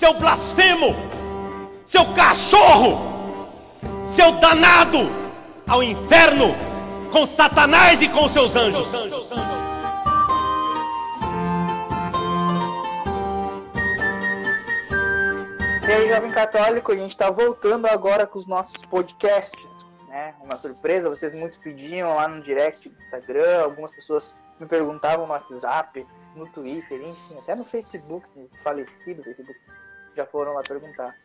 seu blasfemo, seu cachorro, seu danado ao inferno com Satanás e com seus anjos. E aí, jovem católico, a gente está voltando agora com os nossos podcasts, né? Uma surpresa, vocês muito pediam lá no direct do Instagram, algumas pessoas me perguntavam no WhatsApp, no Twitter, enfim, até no Facebook, falecido Facebook, já foram lá perguntar.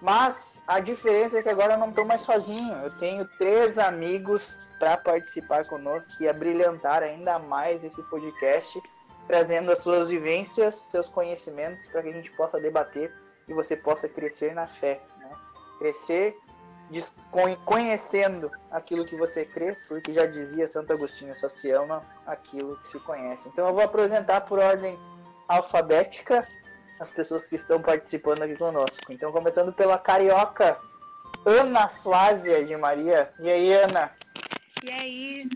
Mas a diferença é que agora eu não estou mais sozinho, eu tenho três amigos para participar conosco e abrilhantar ainda mais esse podcast, trazendo as suas vivências, seus conhecimentos para que a gente possa debater e você possa crescer na fé, né? Crescer conhecendo aquilo que você crê, porque já dizia Santo Agostinho, só se ama aquilo que se conhece. Então eu vou apresentar por ordem alfabética as pessoas que estão participando aqui conosco. Então começando pela carioca Ana Flávia de Maria. E aí, Ana? E aí?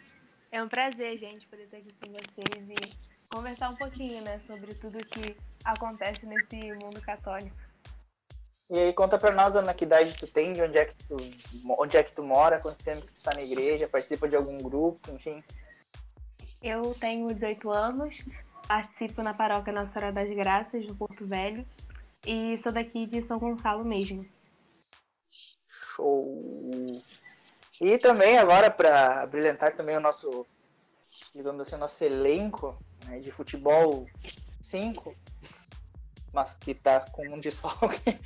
É um prazer, gente, poder estar aqui com vocês e conversar um pouquinho, né, sobre tudo que acontece nesse mundo católico. E aí conta pra nós, Ana, que idade tu tem, de onde é que tu, onde é que tu mora, quanto tempo que tu tá na igreja, participa de algum grupo, enfim. Eu tenho 18 anos, participo na paróquia Nossa Senhora das Graças, no Porto Velho, e sou daqui de São Gonçalo mesmo. Show! E também agora, para brilhantar também o nosso, digamos assim, nosso elenco né, de futebol 5, mas que tá com um desfalque.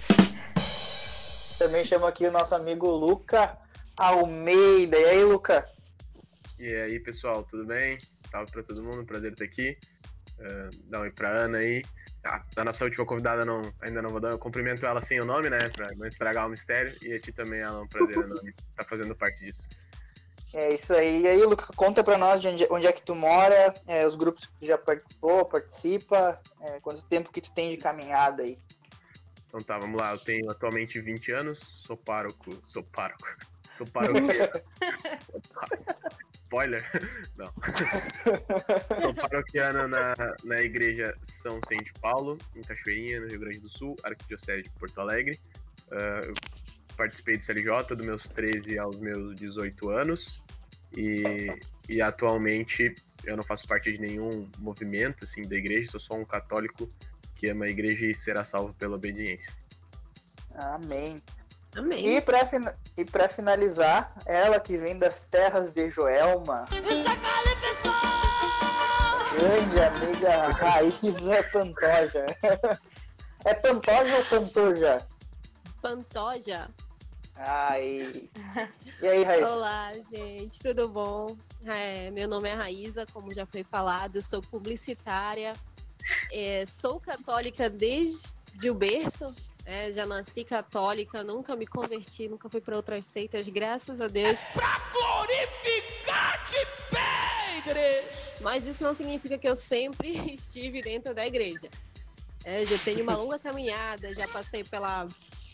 Também chamo aqui o nosso amigo Luca Almeida. E aí, Luca? E aí, pessoal, tudo bem? Salve para todo mundo, prazer estar aqui. Uh, dá um oi pra Ana aí. Ah, a nossa última convidada não, ainda não vou dar, eu cumprimento ela sem o nome, né, pra não estragar o mistério. E a ti também, ela é um prazer enorme estar tá fazendo parte disso. É isso aí. E aí, Luca, conta pra nós onde, onde é que tu mora, é, os grupos que tu já participou, participa, é, quanto tempo que tu tem de caminhada aí. Então tá, vamos lá. Eu tenho atualmente 20 anos, sou pároco. Sou pároco. Sou paroquiano. Spoiler? Não. sou paroquiano na, na igreja São Sente Paulo, em Cachoeirinha, no Rio Grande do Sul, Arquidiocese de Porto Alegre. Uh, participei do CLJ dos meus 13 aos meus 18 anos e, e atualmente eu não faço parte de nenhum movimento assim da igreja, sou só um católico que ama a igreja e será salvo pela obediência. Amém. Amém. E para e pra finalizar, ela que vem das terras de Joelma. Grande amiga Raíza Pantoja. É Pantoja ou Pantoja? Pantoja. Ai. E aí, Raíssa? Olá, gente, tudo bom? É, meu nome é Raíza, como já foi falado, sou publicitária, é, sou católica desde o berço, é, já nasci católica, nunca me converti, nunca fui para outras seitas, graças a Deus. É pra glorificar-te, Pedres! Mas isso não significa que eu sempre estive dentro da igreja. É, já tenho uma longa caminhada, já passei pela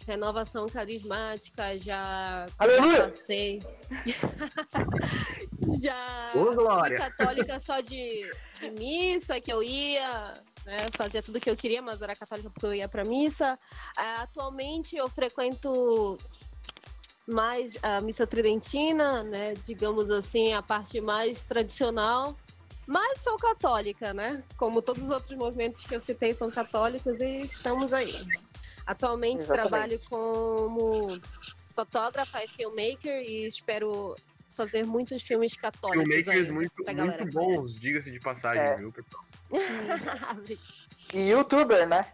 renovação carismática, já, já passei. já Ô, fui católica só de, de, missa que eu ia, né, fazia tudo que eu queria, mas era católica porque eu ia para missa. Uh, atualmente eu frequento mais a missa tridentina, né, digamos assim, a parte mais tradicional. Mas sou católica, né? Como todos os outros movimentos que eu citei são católicos e estamos aí. Atualmente Exatamente. trabalho como fotógrafa e filmmaker e espero fazer muitos filmes católicos. Filmmakers muito, muito bons, diga-se de passagem, é. viu, pessoal? E youtuber, né?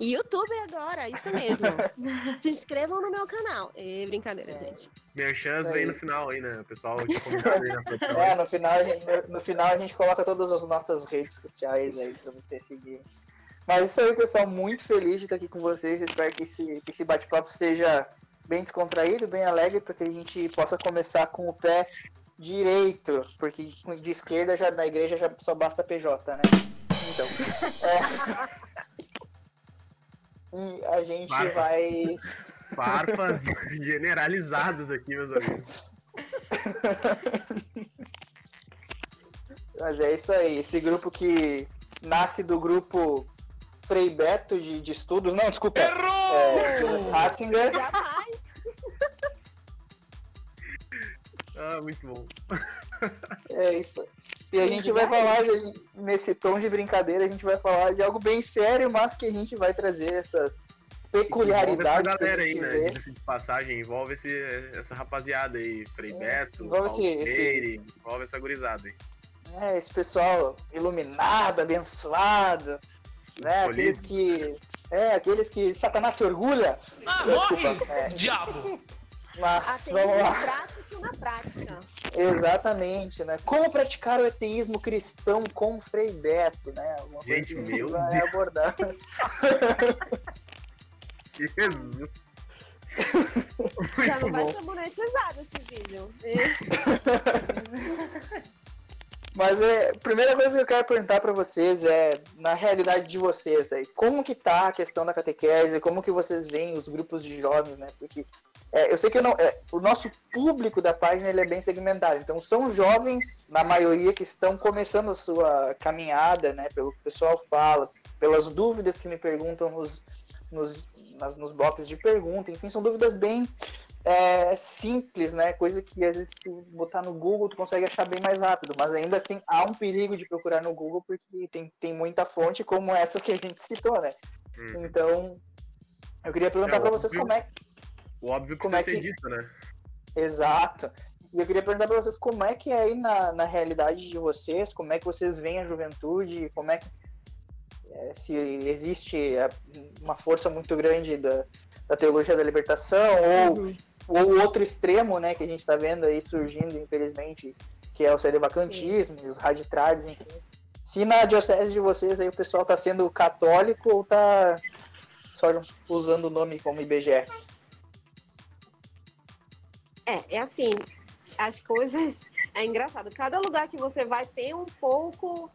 E youtuber agora, isso mesmo. Se inscrevam no meu canal. E brincadeira, é. gente. Merchans vem no final aí, né? O pessoal comentou aí na É, no final, no final a gente coloca todas as nossas redes sociais aí pra você seguir. Mas isso aí, pessoal. Muito feliz de estar aqui com vocês. Espero que esse, que esse bate-papo seja bem descontraído, bem alegre, para que a gente possa começar com o pé direito, porque de esquerda já na igreja já só basta PJ, né? Então. É... e a gente Farpas. vai. Farpas generalizados aqui, meus amigos. Mas é isso aí. Esse grupo que nasce do grupo Frei Beto de, de estudos. Não, desculpa. Errou! É, Joseph Ratzinger. Jamais. Ah, muito bom. É isso. E a gente vai falar, nesse tom de brincadeira, a gente vai falar de algo bem sério, mas que a gente vai trazer essas peculiaridades. Envolve essa galera aí, né? Diga-se de passagem, envolve esse, essa rapaziada aí, Frei Beto, envolve esse- envolve essa gurizada aí. É, esse pessoal iluminado, abençoado, né? Aqueles que. É, aqueles que Satanás se orgulha. Ah, morre, é, diabo! Mas Ateísmo vamos lá. prático na prática. Exatamente, né? Como praticar o ateísmo cristão com Frei Beto, né? Uma coisa Gente, meu vai Deus. abordar. Jesus. Já não vai bom. ser monetizado esse vídeo. Mas é, a primeira coisa que eu quero perguntar para vocês é, na realidade de vocês aí, como que tá a questão da catequese, como que vocês veem os grupos de jovens, né? Porque é, eu sei que eu não, é, o nosso público da página ele é bem segmentado, então são jovens, na maioria, que estão começando a sua caminhada, né? Pelo que o pessoal fala, pelas dúvidas que me perguntam nos, nos, nas, nos blocos de pergunta, enfim, são dúvidas bem é, simples, né? Coisa que às vezes tu botar no Google tu consegue achar bem mais rápido, mas ainda assim há um perigo de procurar no Google porque tem, tem muita fonte como essas que a gente citou, né? Hum. Então, eu queria perguntar É, para vocês como é O óbvio Como precisa é ser que- dito, né? Exato. E eu queria perguntar para vocês como é que é aí na, na realidade de vocês, como é que vocês veem a juventude, como é que é, se existe é, uma força muito grande da, da teologia da libertação ou ou o outro extremo, né, que a gente está vendo aí surgindo, infelizmente, que é o sedevacantismo, e os raditrades, enfim. Se na diocese de vocês aí o pessoal tá sendo católico ou tá só usando o nome como IBGE? É, é assim, as coisas. É engraçado. Cada lugar que você vai tem um pouco.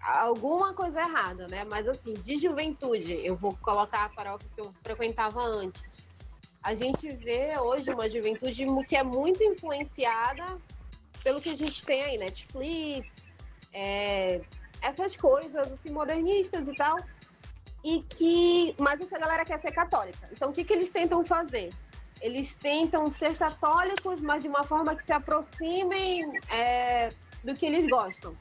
Alguma coisa errada, né? Mas assim, de juventude, eu vou colocar a paróquia que eu frequentava antes. A gente vê hoje uma juventude que é muito influenciada pelo que a gente tem aí, Netflix, é, essas coisas assim, modernistas e tal. E que. Mas essa galera quer ser católica. Então o que, que eles tentam fazer? Eles tentam ser católicos, mas de uma forma que se aproximem é, do que eles gostam.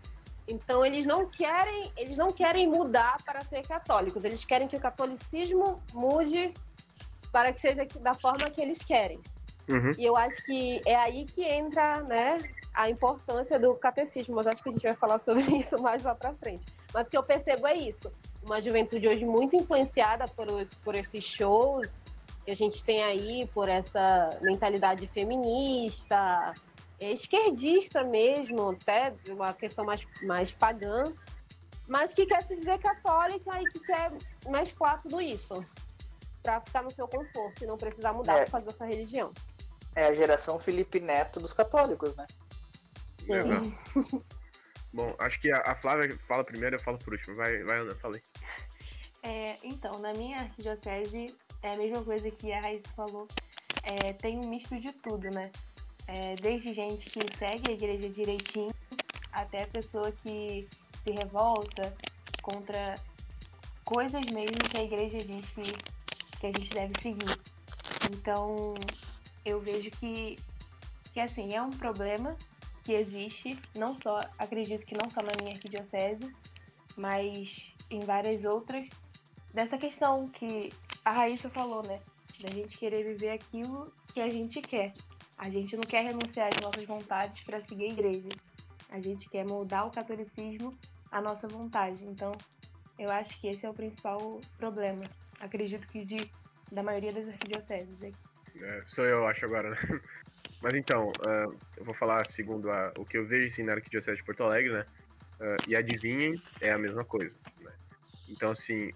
Então eles não querem, eles não querem mudar para ser católicos. Eles querem que o catolicismo mude para que seja da forma que eles querem. Uhum. E eu acho que é aí que entra, né, a importância do catecismo. Mas acho que a gente vai falar sobre isso mais lá para frente. Mas o que eu percebo é isso: uma juventude hoje muito influenciada por, por esses shows que a gente tem aí por essa mentalidade feminista, esquerdista mesmo, até uma questão mais, mais pagã, mas que quer se dizer católica e que quer mesclar tudo isso para ficar no seu conforto e não precisar mudar É. por causa da sua religião. É a geração Felipe Neto dos católicos, né? Exato. Bom, acho que a, a Flávia fala primeiro, eu falo por último. Vai, vai Ana, falei. É, então, na minha arquidiocese é a mesma coisa que a Raíssa falou. É, tem um misto de tudo, né? É, desde gente que segue a igreja direitinho, até pessoa que se revolta contra coisas mesmo que a igreja diz que, que a gente deve seguir. Então, eu vejo que, que assim, é um problema que existe, não só, acredito que não só na minha arquidiocese, mas em várias outras, dessa questão que a Raíssa falou, né? Da gente querer viver aquilo que a gente quer. A gente não quer renunciar às nossas vontades para seguir a igreja. A gente quer moldar o catolicismo à nossa vontade. Então, eu acho que esse é o principal problema. Acredito que de, da maioria das arquidioceses. aqui. É, sou eu, acho, agora, né? Mas então, ah, eu vou falar segundo a- o que eu vejo assim, na Arquidiocese de Porto Alegre, né? Ah, e adivinhem, é a mesma coisa. Né? Então, assim,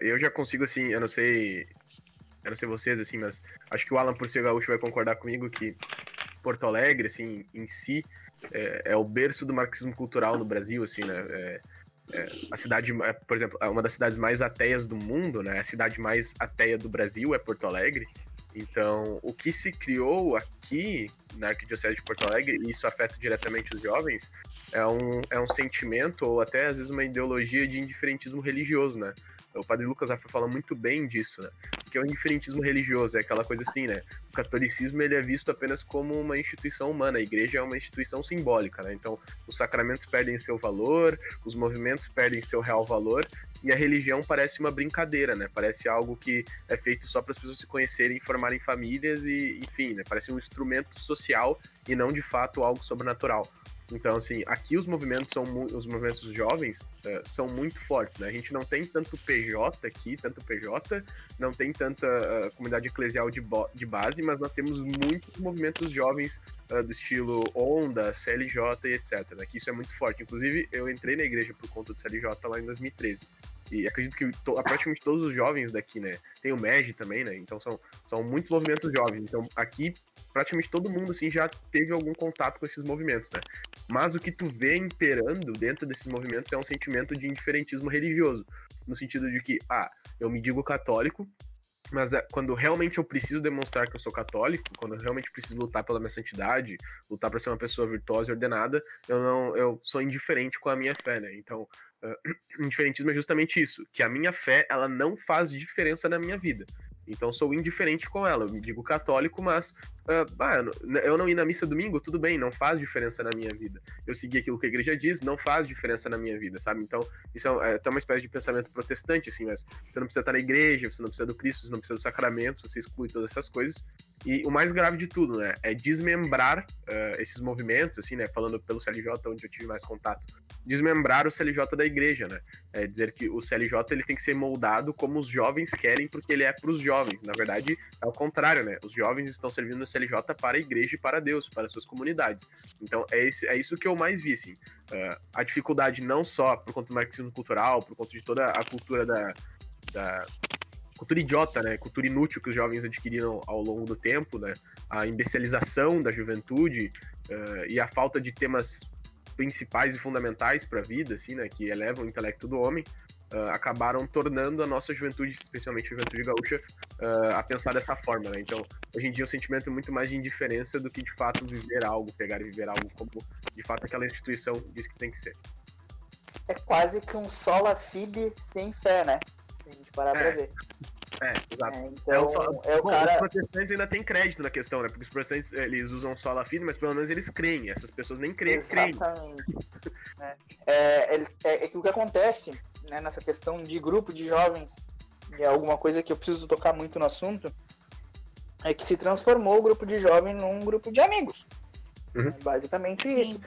eu já consigo, assim, eu não sei. Eu não sei vocês, assim, mas acho que o Alan, por ser gaúcho, vai concordar comigo que Porto Alegre, assim, em si, é, é o berço do marxismo cultural no Brasil, assim, né? É- é, a cidade, por exemplo, é uma das cidades mais ateias do mundo, né? A cidade mais ateia do Brasil é Porto Alegre. Então, o que se criou aqui na Arquidiocese de Porto Alegre, e isso afeta diretamente os jovens, é um, é um sentimento ou até às vezes uma ideologia de indiferentismo religioso, né? O Padre Lucas Afra fala muito bem disso, né? Que é o indiferentismo religioso, é aquela coisa assim, né? O catolicismo ele é visto apenas como uma instituição humana, a igreja é uma instituição simbólica, né? Então, os sacramentos perdem seu valor, os movimentos perdem seu real valor, e a religião parece uma brincadeira, né? Parece algo que é feito só para as pessoas se conhecerem, formarem famílias e, enfim, né? Parece um instrumento social e não de fato algo sobrenatural. Então, assim, aqui os movimentos são os movimentos jovens uh, são muito fortes, né? A gente não tem tanto PJ aqui, tanto PJ, não tem tanta uh, comunidade eclesial de, de base, mas nós temos muitos movimentos jovens uh, do estilo Onda, CLJ e etc. Né? Que isso é muito forte. Inclusive, eu entrei na igreja por conta do CLJ lá em 2013. E acredito que to, praticamente todos os jovens daqui, né? Tem o MEG também, né? Então são, são muitos movimentos jovens. Então aqui praticamente todo mundo assim já teve algum contato com esses movimentos, né? Mas o que tu vê imperando dentro desses movimentos é um sentimento de indiferentismo religioso, no sentido de que, ah, eu me digo católico, mas é, quando realmente eu preciso demonstrar que eu sou católico, quando eu realmente preciso lutar pela minha santidade, lutar para ser uma pessoa virtuosa e ordenada, eu não, eu sou indiferente com a minha fé, né? Então, uh, indiferentismo é justamente isso, que a minha fé ela não faz diferença na minha vida. Então sou indiferente com ela. Eu me digo católico, mas ah, eu não ir na missa domingo, tudo bem, não faz diferença na minha vida. Eu seguir aquilo que a igreja diz, não faz diferença na minha vida, sabe? Então, isso é, é até uma espécie de pensamento protestante, assim, mas você não precisa estar na igreja, você não precisa do Cristo, você não precisa dos sacramentos, você exclui todas essas coisas. E o mais grave de tudo, né, é desmembrar uh, esses movimentos, assim, né, falando pelo CLJ, onde eu tive mais contato, desmembrar o CLJ da igreja, né, é dizer que o CLJ ele tem que ser moldado como os jovens querem, porque ele é para os jovens. Na verdade, é o contrário, né, os jovens estão servindo o CLJ para a igreja e para Deus, para suas comunidades. Então, é, esse, é isso que eu mais vi, assim, uh, a dificuldade não só por conta do marxismo cultural, por conta de toda a cultura da, da cultura idiota, né? Cultura inútil que os jovens adquiriram ao longo do tempo, né? A imbecilização da juventude uh, e a falta de temas principais e fundamentais para a vida, assim, né? Que elevam o intelecto do homem. Uh, acabaram tornando a nossa juventude, especialmente a juventude gaúcha, uh, a pensar dessa forma, né? Então, hoje em dia, o sentimento é muito mais de indiferença do que de fato viver algo, pegar e viver algo como de fato aquela instituição diz que tem que ser. É quase que um sola fide sem fé, né? Se a gente parar é. pra ver. É, exato. É, então, é, só... é o Bom, cara... Os protestantes ainda têm crédito na questão, né? Porque os protestantes, eles usam sola fide, mas pelo menos eles creem. Essas pessoas nem creem, Exatamente. creem. é, é, eles, é, é que o que acontece né, nessa questão de grupo de jovens, e é alguma coisa que eu preciso tocar muito no assunto, é que se transformou o grupo de jovens num grupo de amigos. Uhum. Basicamente isso.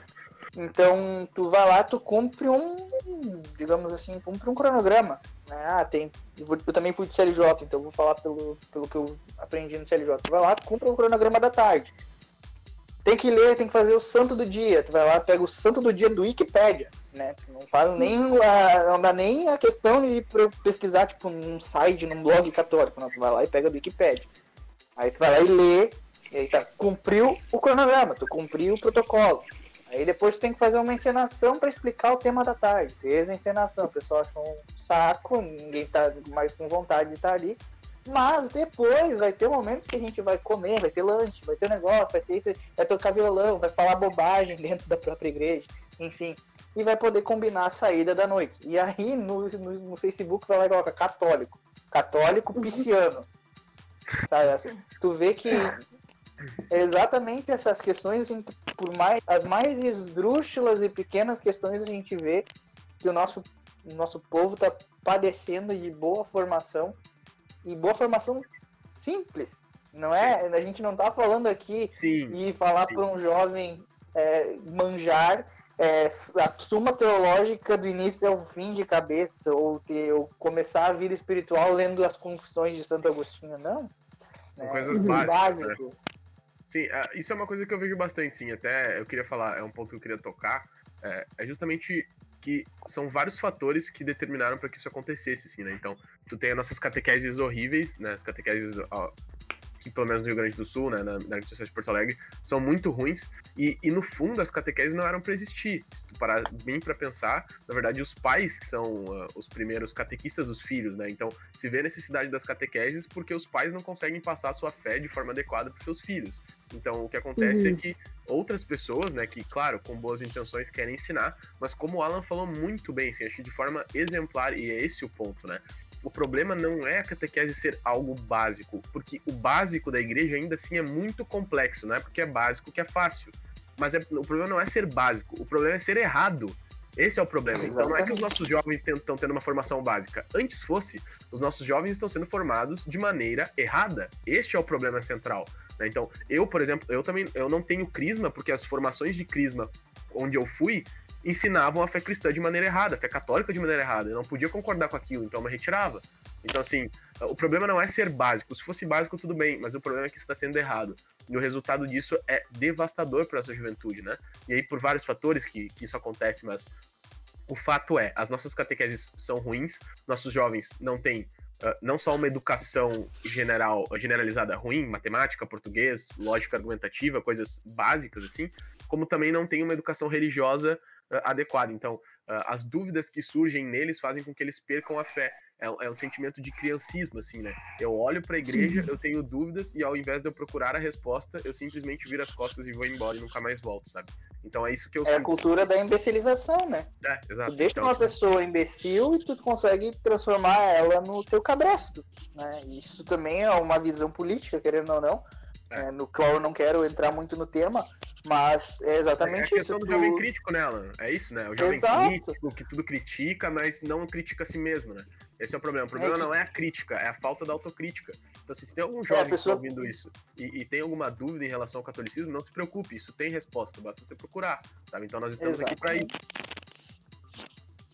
Então, tu vai lá, tu cumpre um, digamos assim, cumpre um cronograma. Né? Ah, tem. Eu também fui de CLJ, então vou falar pelo, pelo que eu aprendi no CLJ. Tu vai lá, tu cumpre um cronograma da tarde. Tem que ler, tem que fazer o santo do dia. Tu vai lá, pega o santo do dia do Wikipedia, né? Tu não faz nem a, não dá nem a questão de pesquisar, tipo, num site, num blog católico. Não, tu vai lá e pega do Wikipedia. Aí tu vai lá e lê, e aí tá, cumpriu o cronograma, tu cumpriu o protocolo. Aí depois tem que fazer uma encenação para explicar o tema da tarde. Fez a encenação, o pessoal achou um saco, ninguém tá mais com vontade de estar ali. Mas depois vai ter momentos que a gente vai comer, vai ter lanche, vai ter negócio, vai ter isso, vai tocar violão, vai falar bobagem dentro da própria igreja, enfim. E vai poder combinar a saída da noite. E aí no, no, no Facebook vai lá e coloca católico. Católico pisciano. Sabe? Assim, tu vê que exatamente essas questões, assim, por mais as mais esdrúxulas e pequenas questões a gente vê que o nosso nosso povo está padecendo de boa formação e boa formação simples. Não é? A gente não está falando aqui Sim. e falar para um jovem é, manjar é, a suma teológica do início ao fim de cabeça, ou, ter, ou começar a vida espiritual lendo as confissões de Santo Agostinho, não. São é, coisas básicas. Né? Sim, é, isso é uma coisa que eu vejo bastante, sim. Até eu queria falar, é um ponto que eu queria tocar. É, é justamente que são vários fatores que determinaram para que isso acontecesse, assim, né? Então, tu tem as nossas catequeses horríveis, né? As catequeses ó, que pelo menos no Rio Grande do Sul, né, na, na Arquidiocese de Porto Alegre, são muito ruins. E, e no fundo, as catequeses não eram para existir. Se tu parar bem para pensar, na verdade, os pais que são uh, os primeiros catequistas dos filhos, né? Então, se vê a necessidade das catequeses porque os pais não conseguem passar a sua fé de forma adequada para seus filhos. Então, o que acontece é uhum. é que outras pessoas, né, que, claro, com boas intenções querem ensinar, mas como o Alan falou muito bem, assim, acho que de forma exemplar, e é esse o ponto, né? O problema não é a catequese ser algo básico, porque o básico da igreja ainda assim é muito complexo, não é porque é básico que é fácil. Mas é, o problema não é ser básico, o problema é ser errado. Esse é o problema. Então não é que os nossos jovens estão tendo uma formação básica. Antes fosse, os nossos jovens estão sendo formados de maneira errada. Este é o problema central. Né? Então, eu, por exemplo, eu também eu não tenho crisma, porque as formações de crisma onde eu fui ensinavam a fé cristã de maneira errada, a fé católica de maneira errada. Eu não podia concordar com aquilo, então eu me retirava. Então, assim, o problema não é ser básico. Se fosse básico, tudo bem, mas o problema é que está sendo errado. E o resultado disso é devastador para essa juventude, né? E aí, por vários fatores que, que isso acontece, mas o fato é, as nossas catequeses são ruins, nossos jovens não têm uh, não só uma educação general, generalizada ruim, matemática, português, lógica argumentativa, coisas básicas assim, como também não tem uma educação religiosa adequada. Então, uh, as dúvidas que surgem neles fazem com que eles percam a fé. É, é um sentimento de criancismo, assim, né? Eu olho para a igreja, Sim. eu tenho dúvidas e ao invés de eu procurar a resposta, eu simplesmente viro as costas e vou embora e nunca mais volto, sabe? Então é isso que eu É sinto, a cultura sabe? da imbecilização, né? É, exato. Tu deixa então, uma assim... pessoa imbecil e tu consegue transformar ela no teu cabresto, né? Isso também é uma visão política, querendo ou não, é. É, no qual eu não quero entrar muito no tema, mas é exatamente isso. É a questão isso. do jovem crítico nela, é isso, né? O jovem Exato. crítico que tudo critica, mas não critica a si mesmo, né? Esse é o problema. O problema é que... não é a crítica, é a falta da autocrítica. Então, se tem algum é, jovem é, pessoa... que está ouvindo isso e, e, tem alguma dúvida em relação ao catolicismo, não se preocupe, isso tem resposta, basta você procurar, sabe? Então nós estamos aqui para isso.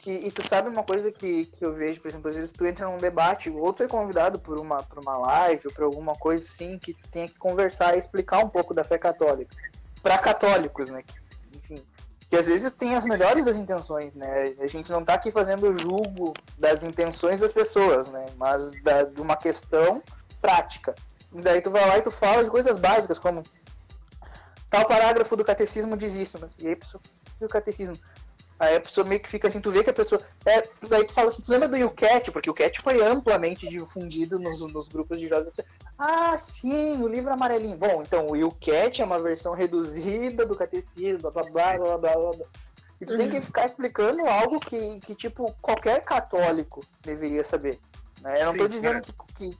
E, tu sabe uma coisa que, que eu vejo, por exemplo, às vezes tu entra num debate, ou tu é convidado por uma, por uma live ou por alguma coisa assim, que tenha que conversar e explicar um pouco da fé católica. Para católicos, né? Que, enfim, que às vezes tem as melhores das intenções, né? A gente não está aqui fazendo julgo das intenções das pessoas, né? Mas da, de uma questão prática. E daí tu vai lá e tu fala de coisas básicas, como tal parágrafo do catecismo diz isso, mas e aí, pessoal, e o catecismo? Aí a pessoa meio que fica assim, tu vê que a pessoa. É, daí tu fala assim, tu lembra do YouCat? Porque o Cat foi amplamente difundido nos, nos grupos de jogos. Ah, sim, o livro amarelinho. Bom, então o YouCat é uma versão reduzida do catecismo, blá blá blá blá blá. blá. E tu tem que ficar explicando algo que, que tipo, qualquer católico deveria saber. Né? Eu não estou dizendo é. que, que,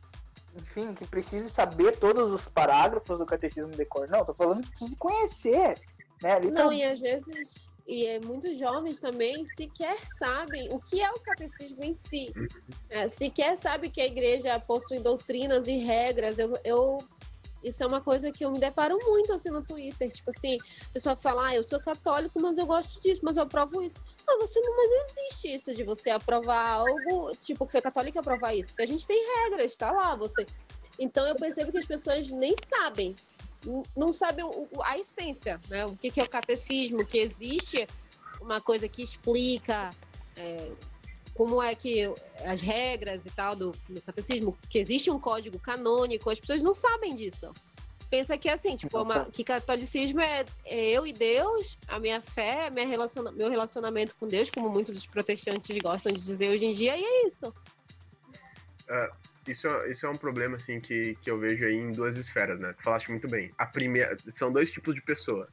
enfim, que precise saber todos os parágrafos do catecismo de cor. Não, tô falando que precisa conhecer. Né? Não, e às vezes e é, muitos jovens também sequer sabem o que é o catecismo em si. É, sequer sabem que a igreja possui doutrinas e regras. Eu, eu, isso é uma coisa que eu me deparo muito assim no Twitter. Tipo assim, a pessoa fala, ah, eu sou católico, mas eu gosto disso, mas eu aprovo isso. Mas você não, mas não existe isso de você aprovar algo, tipo, que você é católico aprovar isso. Porque a gente tem regras, tá lá, você. Então eu percebo que as pessoas nem sabem não sabem a essência, né? O que, que é o catecismo, que existe uma coisa que explica é, como é que as regras e tal do, do, catecismo, que existe um código canônico, as pessoas não sabem disso. Pensa que é assim, tipo, uma, que catolicismo é, é, eu e Deus, a minha fé, minha relaciona, meu relacionamento com Deus, como muitos dos protestantes gostam de dizer hoje em dia, e é isso. Uh, isso, isso é um problema, assim, que, que eu vejo aí em duas esferas, né? Tu falaste muito bem. A primeira, são dois tipos de pessoa.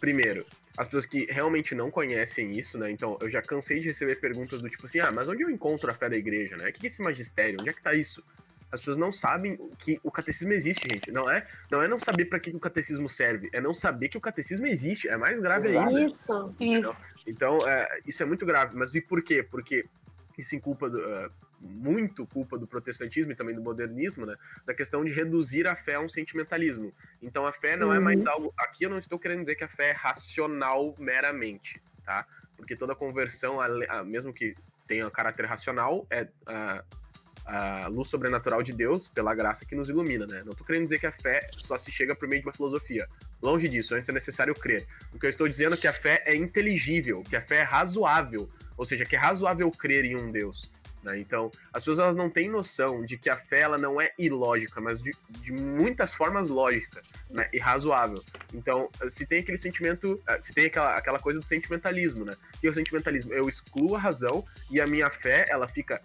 Primeiro, as pessoas que realmente não conhecem isso, né? Então, eu já cansei de receber perguntas do tipo assim, ah, mas onde eu encontro a fé da igreja, né? O que é esse magistério? Onde é que tá isso? As pessoas não sabem que o catecismo existe, gente. Não é, não é não saber para que o catecismo serve, é não saber que o catecismo existe. É mais grave ainda. Isso. Então, é, isso é muito grave. Mas e por quê? Porque isso inculpa do, uh, muito culpa do protestantismo e também do modernismo, né? Da questão de reduzir a fé a um sentimentalismo. Então a fé não uhum. é mais uhum. algo. Aqui eu não estou querendo dizer que a fé é racional meramente, tá? Porque toda conversão, mesmo que tenha caráter racional, é a, a luz sobrenatural de Deus, pela graça que nos ilumina, né? Não estou querendo dizer que a fé só se chega por meio de uma filosofia. Longe disso, antes é necessário crer. O que eu estou dizendo é que a fé é inteligível, que a fé é razoável, ou seja, que é razoável crer em um Deus. Né? Então, as pessoas elas não têm noção de que a fé ela não é ilógica, mas de, de muitas formas lógica né? e razoável. Então, se tem aquele sentimento, eh, se tem aquela, aquela coisa do sentimentalismo, né? E o sentimentalismo, eu excluo a razão e a minha fé ela fica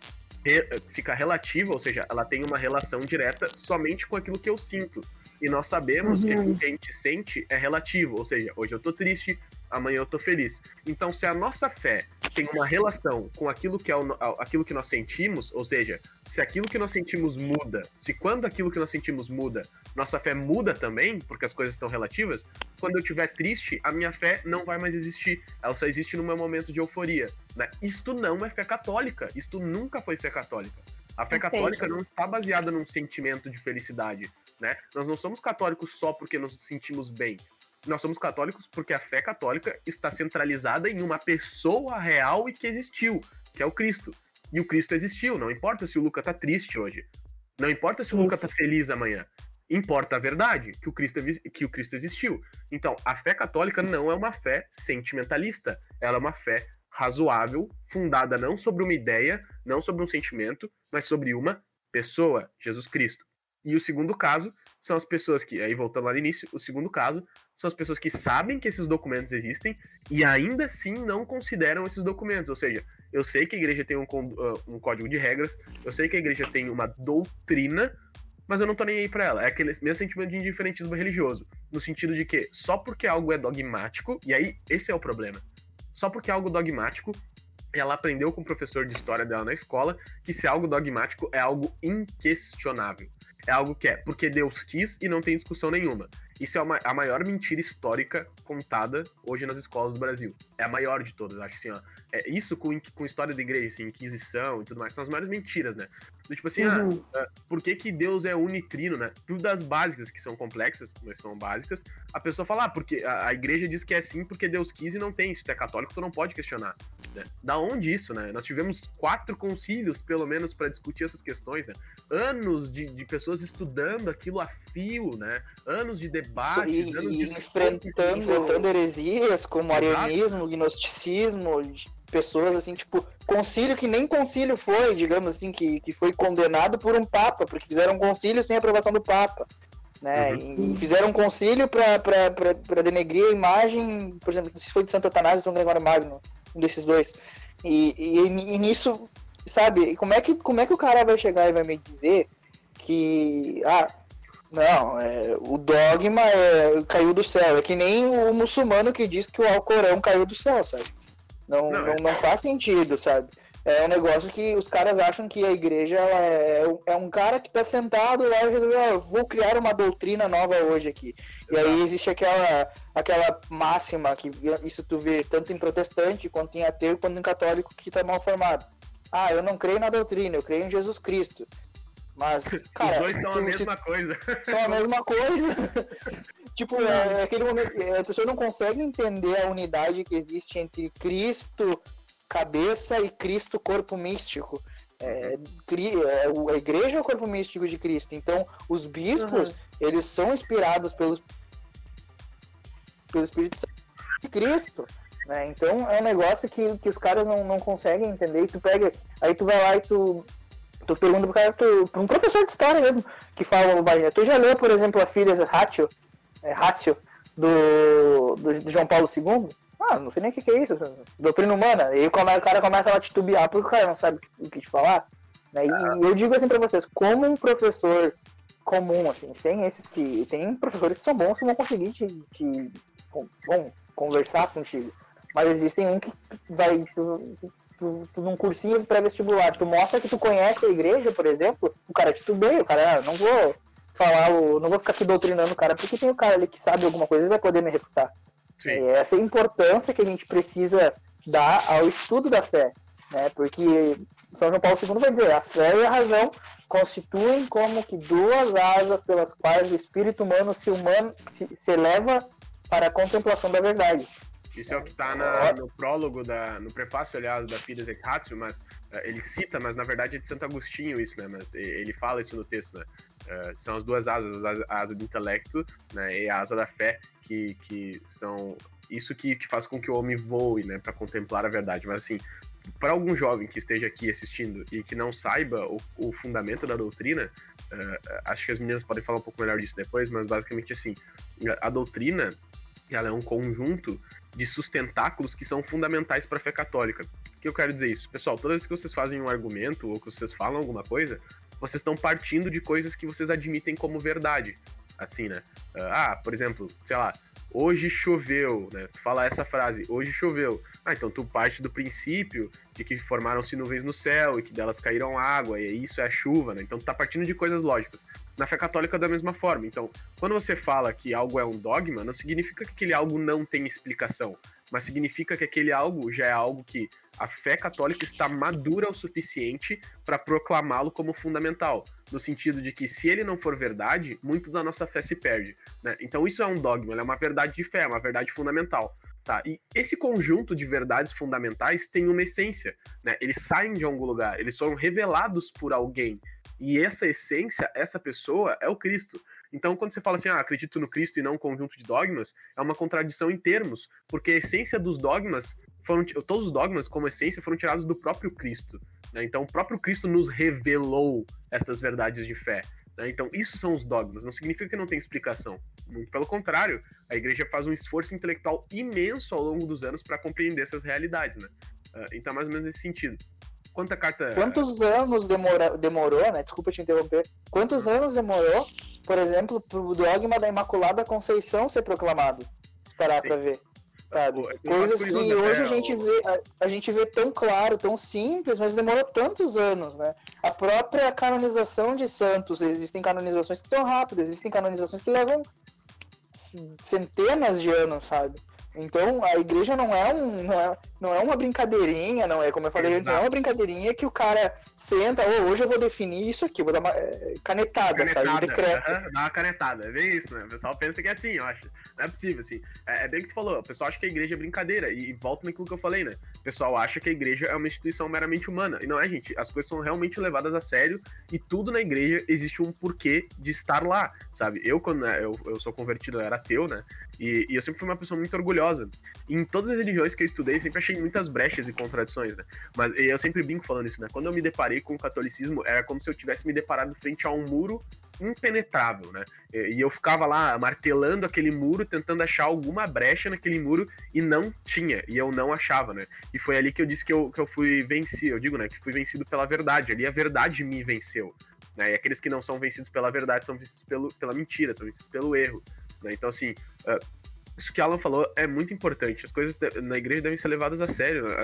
fica relativa, ou seja, ela tem uma relação direta somente com aquilo que eu sinto. E nós sabemos uhum. que aquilo que a gente sente é relativo, ou seja, hoje eu tô triste, amanhã eu tô feliz. Então, se a nossa fé tem uma relação com aquilo que é o, aquilo que nós sentimos, ou seja, se aquilo que nós sentimos muda, se quando aquilo que nós sentimos muda, nossa fé muda também, porque as coisas estão relativas, quando eu estiver triste, a minha fé não vai mais existir. Ela só existe no meu momento de euforia. Né? Isto não é fé católica. Isto nunca foi fé católica. A fé Perfeito. católica não está baseada num sentimento de felicidade, né? Nós não somos católicos só porque nos sentimos bem. Nós somos católicos porque a fé católica está centralizada em uma pessoa real e que existiu, que é o Cristo. E o Cristo existiu, não importa se o Luca tá triste hoje. Não importa se o Luca tá feliz amanhã. Importa a verdade, que o, Cristo, que o Cristo existiu. Então, a fé católica não é uma fé sentimentalista. Ela é uma fé razoável, fundada não sobre uma ideia, não sobre um sentimento, mas sobre uma pessoa, Jesus Cristo. E o segundo caso são as pessoas que, aí voltando lá no início, o segundo caso são as pessoas que sabem que esses documentos existem e ainda assim não consideram esses documentos. Ou seja, eu sei que a igreja tem um, um código de regras, eu sei que a igreja tem uma doutrina, mas eu não tô nem aí pra ela. É aquele mesmo sentimento de indiferentismo religioso. No sentido de que só porque algo é dogmático, e aí esse é o problema. Só porque algo dogmático, ela aprendeu com o professor de história dela na escola que se algo dogmático é algo inquestionável. É algo que é porque Deus quis e não tem discussão nenhuma. Isso é uma, a maior mentira histórica contada hoje nas escolas do Brasil. É a maior de todas, acho assim, ó. É, isso com, com história da igreja, assim, Inquisição e tudo mais, são as maiores mentiras, né? Do tipo assim, Uhum. ah, ah, por que, que Deus é unitrino, né? Tudo das básicas, que são complexas, mas são básicas, a pessoa fala, ah, porque a, a igreja diz que é assim porque Deus quis e não tem. Se tu é católico, tu não pode questionar. Né? Da onde isso, né? Nós tivemos quatro concílios, pelo menos, para discutir essas questões, né? Anos de, de pessoas estudando aquilo a fio, né? Anos de debates, e, anos e de enfrentando, enfrentando heresias como Exato. arianismo, gnosticismo, pessoas assim, tipo, concílio que nem concílio foi, digamos assim, que, que foi condenado por um papa, porque fizeram um concílio sem aprovação do papa. Né? Uhum. E fizeram um concílio para denegrir a imagem, por exemplo, não sei se foi de Santo Atanásio ou São Gregório Magno, desses dois. E, e, e nisso, sabe, como é, que, como é que o cara vai chegar e vai me dizer que, ah, não, é, o dogma é, caiu do céu. É que nem o muçulmano que diz que o Alcorão caiu do céu, sabe? Não, Não, não, é- não faz sentido, sabe? É um negócio que os caras acham que a igreja é, é um cara que tá sentado lá e resolveu, ah, vou criar uma doutrina nova hoje aqui. E aí existe aquela, aquela máxima que isso tu vê tanto em protestante, quanto em ateu, quanto em católico que tá mal formado. Ah, eu não creio na doutrina, eu creio em Jesus Cristo. Mas, cara, Os dois são a tu- mesma coisa. são a mesma coisa. tipo, é, aquele momento, é, a pessoa não consegue entender a unidade que existe entre Cristo cabeça e Cristo corpo místico. É, é, o- a igreja é o corpo místico de Cristo. Então, os bispos, eles são inspirados pelos, pelo Espírito Santo de Cristo. Né? Então, é um negócio que, que os caras não, não conseguem entender. E tu pega, aí tu vai lá e tu, tu pergunta pro cara, tu, pra um professor de história mesmo, que fala bobagem. Tu já leu, por exemplo, a Filhas Ratio, é, Ratio do, do, do João Paulo II? Ah, não sei nem o que, que é isso. Doutrina humana. E aí o cara começa a titubear porque o cara não sabe o que te falar. Né? E, e eu digo assim pra vocês, como um professor comum, assim, sem esses que. Tem professores que são bons que vão conseguir te, te bom, conversar contigo. Mas existem um que vai. Tu, tu, tu num cursinho pré-vestibular, tu mostra que tu conhece a igreja, por exemplo, o cara titubeia, o cara, ah, não vou falar, o, não vou ficar aqui doutrinando o cara, porque tem o cara ali que sabe alguma coisa e vai poder me refutar. Sim. É essa importância que a gente precisa dar ao estudo da fé, né? Porque São João Paulo II vai dizer, a fé e a razão constituem como que duas asas pelas quais o espírito humano se, humano, se, se eleva para a contemplação da verdade. Isso é o que tá na- no prólogo, da, no prefácio, aliás, da Fides et Ratio, mas eh, ele cita, mas na verdade é de Santo Agostinho isso, né? Mas ele fala isso no texto, né? Eh, são as duas asas, a asa, do intelecto né? e a asa da fé, que, que são isso que, que faz com que o homem voe, né? Para contemplar a verdade. Mas assim, para algum jovem que esteja aqui assistindo e que não saiba o, o fundamento da doutrina, eh, acho que as meninas podem falar um pouco melhor disso depois, mas basicamente assim, a doutrina ela é um conjunto de sustentáculos que são fundamentais para a fé católica. O que eu quero dizer isso? Pessoal, toda vez que vocês fazem um argumento ou que vocês falam alguma coisa, vocês estão partindo de coisas que vocês admitem como verdade. Assim, né? Ah, por exemplo, sei lá, hoje choveu, né? Tu fala essa frase, hoje choveu. Ah, então tu parte do princípio de que formaram-se nuvens no céu e que delas caíram água, e isso é a chuva, né? Então tu tá partindo de coisas lógicas. Na fé católica da mesma forma. Então, quando você fala que algo é um dogma, não significa que aquele algo não tem explicação, mas significa que aquele algo já é algo que a fé católica está madura o suficiente para proclamá-lo como fundamental, no sentido de que se ele não for verdade, muito da nossa fé se perde. Né? Então isso é um dogma, é uma verdade de fé, é uma verdade fundamental. Tá, e esse conjunto de verdades fundamentais tem uma essência, né? Eles saem de algum lugar, eles foram revelados por alguém. E essa essência, essa pessoa é o Cristo. Então, quando você fala assim, ah, acredito no Cristo e não um conjunto de dogmas, é uma contradição em termos, porque a essência dos dogmas foram todos os dogmas como essência foram tirados do próprio Cristo. Né? Então, o próprio Cristo nos revelou estas verdades de fé. Né? Então, isso são os dogmas. Não significa que não tem explicação. Muito pelo contrário, a igreja faz um esforço intelectual imenso ao longo dos anos para compreender essas realidades. Né? Uh, então, mais ou menos nesse sentido. Quanta carta. Quantos anos demora, demorou, né? Desculpa te interromper. Quantos anos demorou, por exemplo, para o dogma da Imaculada Conceição ser proclamado? Se parar para ver. Sabe? Coisas que hoje a gente, vê, a, a, gente vê tão claro, tão simples, mas demorou tantos anos, né? A própria canonização de santos, existem canonizações que são rápidas, existem canonizações que levam centenas de anos, sabe? Então a igreja não é, um, não é, não é uma brincadeirinha, não é como eu falei antes, não é uma brincadeirinha que o cara senta, oh, hoje eu vou definir isso aqui, vou dar uma canetada, canetada, sabe? Decreto. Uh -huh, dá uma canetada, é bem isso, né? O pessoal pensa que é assim, eu acho. Não é possível, assim. É, é bem que tu falou, o pessoal acha que a igreja é brincadeira, e, e volta naquilo que eu falei, né? O pessoal acha que a igreja é uma instituição meramente humana. E não é, gente. As coisas são realmente levadas a sério, e tudo na igreja existe um porquê de estar lá, sabe? Eu, quando né, eu, eu sou convertido, eu era ateu, né? E, e eu sempre fui uma pessoa muito orgulhosa em todas as religiões que eu estudei, sempre achei muitas brechas e contradições, né? Mas eu sempre brinco falando isso, né? Quando eu me deparei com o catolicismo, era como se eu tivesse me deparado frente a um muro impenetrável, né? E eu ficava lá martelando aquele muro, tentando achar alguma brecha naquele muro e não tinha, e eu não achava, né? E foi ali que eu disse que eu, que eu fui vencido, eu digo, né, que fui vencido pela verdade, ali a verdade me venceu. Né? E aqueles que não são vencidos pela verdade são vencidos pelo, pela mentira, são vencidos pelo erro. Né? Então, assim, uh, isso que Alan falou é muito importante. As coisas na igreja devem ser levadas a sério. Né?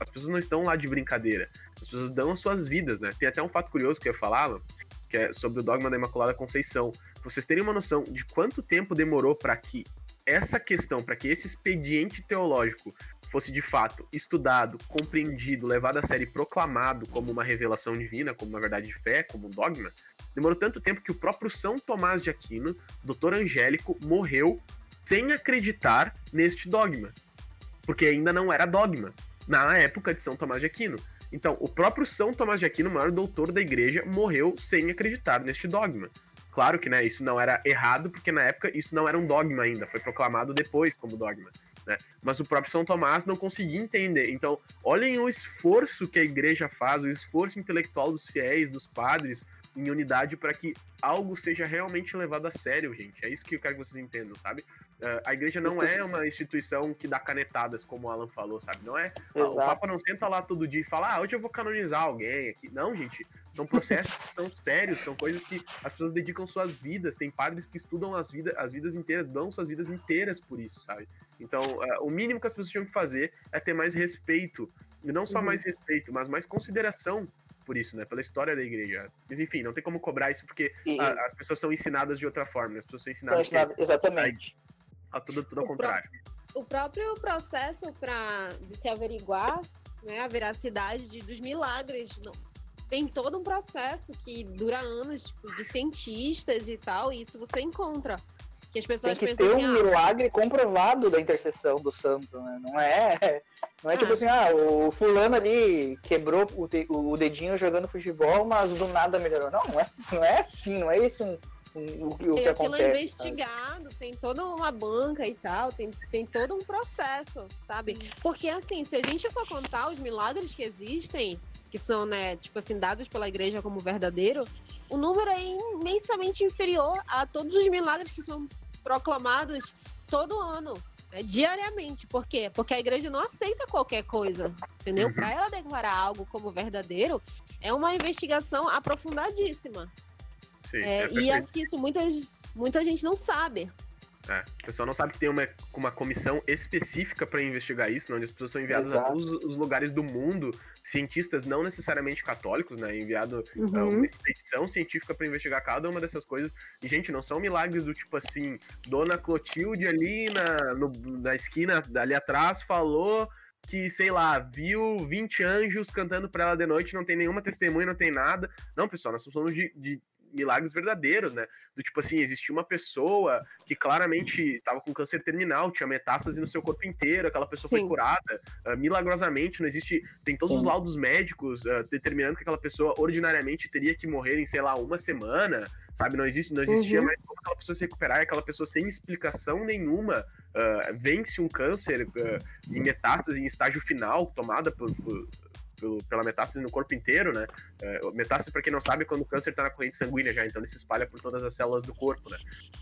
As pessoas não estão lá de brincadeira. As pessoas dão as suas vidas, né? Tem até um fato curioso que eu Alan, que é sobre o dogma da Imaculada Conceição. Pra vocês terem uma noção de quanto tempo demorou para que essa questão, para que esse expediente teológico fosse de fato estudado, compreendido, levado a sério e proclamado como uma revelação divina, como uma verdade de fé, como um dogma, demorou tanto tempo que o próprio São Tomás de Aquino, doutor Angélico, morreu sem acreditar neste dogma, porque ainda não era dogma na época de São Tomás de Aquino. Então, o próprio São Tomás de Aquino, maior doutor da igreja, morreu sem acreditar neste dogma. Claro que né, isso não era errado, porque na época isso não era um dogma ainda, foi proclamado depois como dogma. Né? Mas o próprio São Tomás não conseguia entender. Então, olhem o esforço que a igreja faz, o esforço intelectual dos fiéis, dos padres, em unidade para que algo seja realmente levado a sério, gente. É isso que eu quero que vocês entendam, sabe? Uh, a igreja não é uma instituição que dá canetadas, como o Alan falou, sabe? Não é. Exato. O Papa não senta lá todo dia e fala, ah, hoje eu vou canonizar alguém aqui. Não, gente. São processos que são sérios, são coisas que as pessoas dedicam suas vidas. Tem padres que estudam as, vida, as vidas inteiras, dão suas vidas inteiras por isso, sabe? Então, uh, o mínimo que as pessoas tinham que fazer é ter mais respeito. E não só uhum. mais respeito, mas mais consideração por isso, né? Pela história da igreja. Mas enfim, não tem como cobrar isso porque e, a, as pessoas são ensinadas de outra forma, né? As pessoas são ensinadas. É, que, exatamente. A, a tudo, tudo ao o contrário. Pró o próprio processo para de se averiguar né, a veracidade de, dos milagres não, tem todo um processo que dura anos tipo, de cientistas e tal, e isso você encontra. Que as pessoas tem que ter assim, um ah, milagre comprovado da intercessão do santo, né? Não é, não é tipo ah. tipo assim, ah, o fulano ali quebrou o, de, o dedinho jogando futebol, mas do nada melhorou. Não, não é, não é assim, não é esse um, um, o, o tem que aquilo acontece. investigado, sabe? tem toda uma banca e tal, tem, tem todo um processo, sabe? Porque assim, se a gente for contar os milagres que existem, que são, né, tipo assim, dados pela igreja como verdadeiro, o número é imensamente inferior a todos os milagres que são proclamados todo ano, né, diariamente. Por quê? Porque a igreja não aceita qualquer coisa, entendeu? Uhum. Para ela declarar algo como verdadeiro, é uma investigação aprofundadíssima. Sim, é, é e acho que isso muita, muita gente não sabe. É, o pessoal não sabe que tem uma, uma comissão específica para investigar isso, onde as pessoas são enviadas Exato. a todos os lugares do mundo, cientistas não necessariamente católicos, né? Enviado uh, Uhum. uma expedição científica para investigar cada uma dessas coisas. E, gente, não são milagres do tipo assim, Dona Clotilde ali na, no- na esquina, ali atrás, falou que, sei lá, viu 20 anjos cantando pra ela de noite, não tem nenhuma testemunha, não tem nada. Não, pessoal, nós estamos falando de, de milagres verdadeiros, né? Do tipo assim, existia uma pessoa que claramente estava com câncer terminal, tinha metástase no seu corpo inteiro, aquela pessoa foi Sim. curada ah, milagrosamente, não existe. Tem todos os Sim. laudos médicos ah, determinando que aquela pessoa ordinariamente teria que morrer em, sei lá, uma semana, sabe? Não, existe, não existia Uhum. mais como aquela pessoa se recuperar, e aquela pessoa sem explicação nenhuma ah, vence um câncer em metástase em estágio final, tomada por. por- pelo- pela metástase no corpo inteiro, né? É, metástase, pra quem não sabe, é quando o câncer tá na corrente sanguínea já, então ele se espalha por todas as células do corpo, né?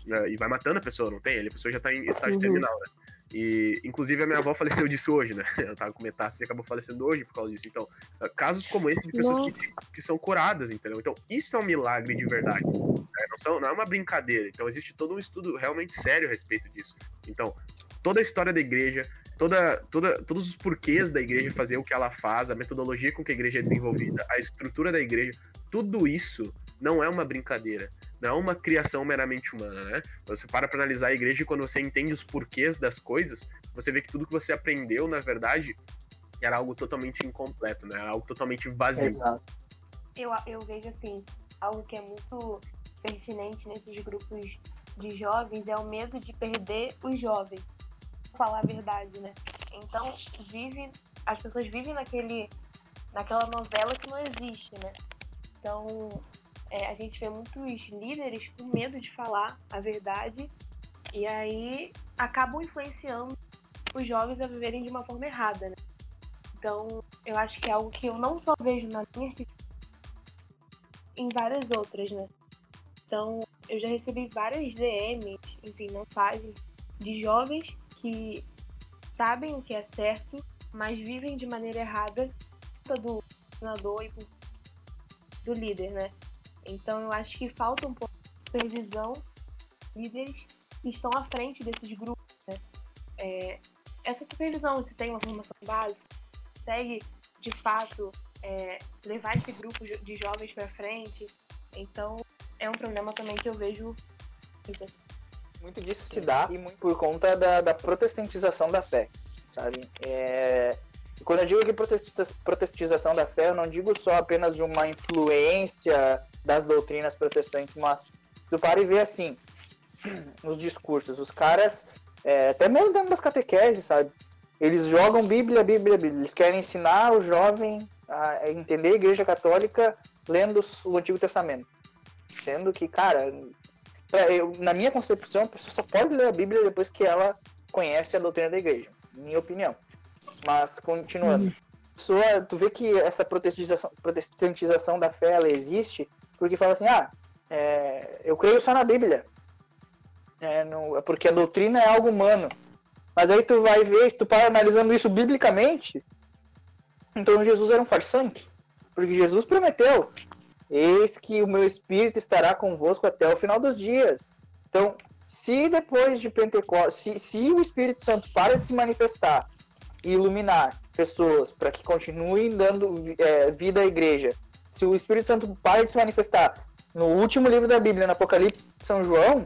É, e vai matando a pessoa, não tem? A pessoa já tá em estágio Uhum. terminal, né? E, inclusive, a minha avó faleceu disso hoje, né? Ela tava com metástase e acabou falecendo hoje por causa disso. Então, é, casos como esse de pessoas que, se- que são curadas, entendeu? Então, isso é um milagre de verdade. né? Não, são, não é uma brincadeira. Então, existe todo um estudo realmente sério a respeito disso. Então, toda a história da igreja, toda, toda, todos os porquês da igreja fazer o que ela faz, a metodologia com que a igreja é desenvolvida, a estrutura da igreja, tudo isso não é uma brincadeira, não é uma criação meramente humana, né? Você para para analisar a igreja e quando você entende os porquês das coisas, você vê que tudo que você aprendeu, na verdade, era algo totalmente incompleto, né? Era algo totalmente vazio. Exato. eu, eu vejo assim, algo que é muito pertinente nesses grupos de jovens é o medo de perder os jovens. Falar a verdade, né? Então, vive, as pessoas vivem naquele, naquela novela que não existe, né? Então, é, a gente vê muitos líderes com medo de falar a verdade e aí acabam influenciando os jovens a viverem de uma forma errada, né? Então, eu acho que é algo que eu não só vejo na minha em várias outras, né? Então, eu já recebi várias DMs, enfim, mensagens de jovens que sabem o que é certo, mas vivem de maneira errada do treinador e do líder, né? Então, eu acho que falta um pouco de supervisão líderes que estão à frente desses grupos, né? É, essa supervisão, se tem uma formação básica, consegue, de fato, é, levar esse grupo de jovens para frente. Então, é um problema também que eu vejo. Muito disso se dá e muito por conta da, da protestantização da fé, sabe? É, quando eu digo que protesta- protestantização da fé, eu não digo só apenas de uma influência das doutrinas protestantes, mas tu para e vê assim, nos discursos, os caras, é, até mesmo dentro das catequeses, sabe? Eles jogam Bíblia, Bíblia, Bíblia. Eles querem ensinar o jovem a entender a Igreja Católica lendo o Antigo Testamento. Sendo que, cara, eu- na minha concepção, a pessoa só pode ler a Bíblia depois que ela conhece a doutrina da igreja, minha opinião. Mas, continuando. Pessoa, tu vê que essa protestantização, protestantização da fé, ela existe porque fala assim, ah, é, eu creio só na Bíblia. É, não- é porque a doutrina é algo humano. Mas aí tu vai ver, se tu para analisando isso biblicamente, então Jesus era um farsante. Porque Jesus prometeu, Eis que o meu espírito estará convosco até o final dos dias. Então, se depois de Pentecostes, se, se o Espírito Santo para de se manifestar e iluminar pessoas para que continuem dando é, vida à igreja, se o Espírito Santo para de se manifestar no último livro da Bíblia, no Apocalipse de São João,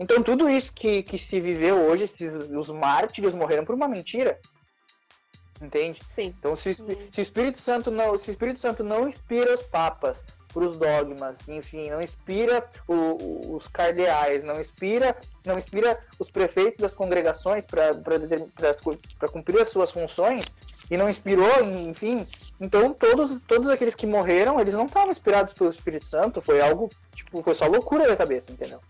então tudo isso que, que se viveu hoje, esses, os mártires morreram por uma mentira. Entende? Sim. Então, se se o Espírito Santo não, se o Espírito Santo não inspira os papas para os dogmas, enfim, não inspira o- o- os cardeais, não inspira, não inspira os prefeitos das congregações para cumprir as suas funções e não inspirou, enfim, então todos todos aqueles que morreram, eles não estavam inspirados pelo Espírito Santo, foi algo tipo, foi só loucura da cabeça, entendeu?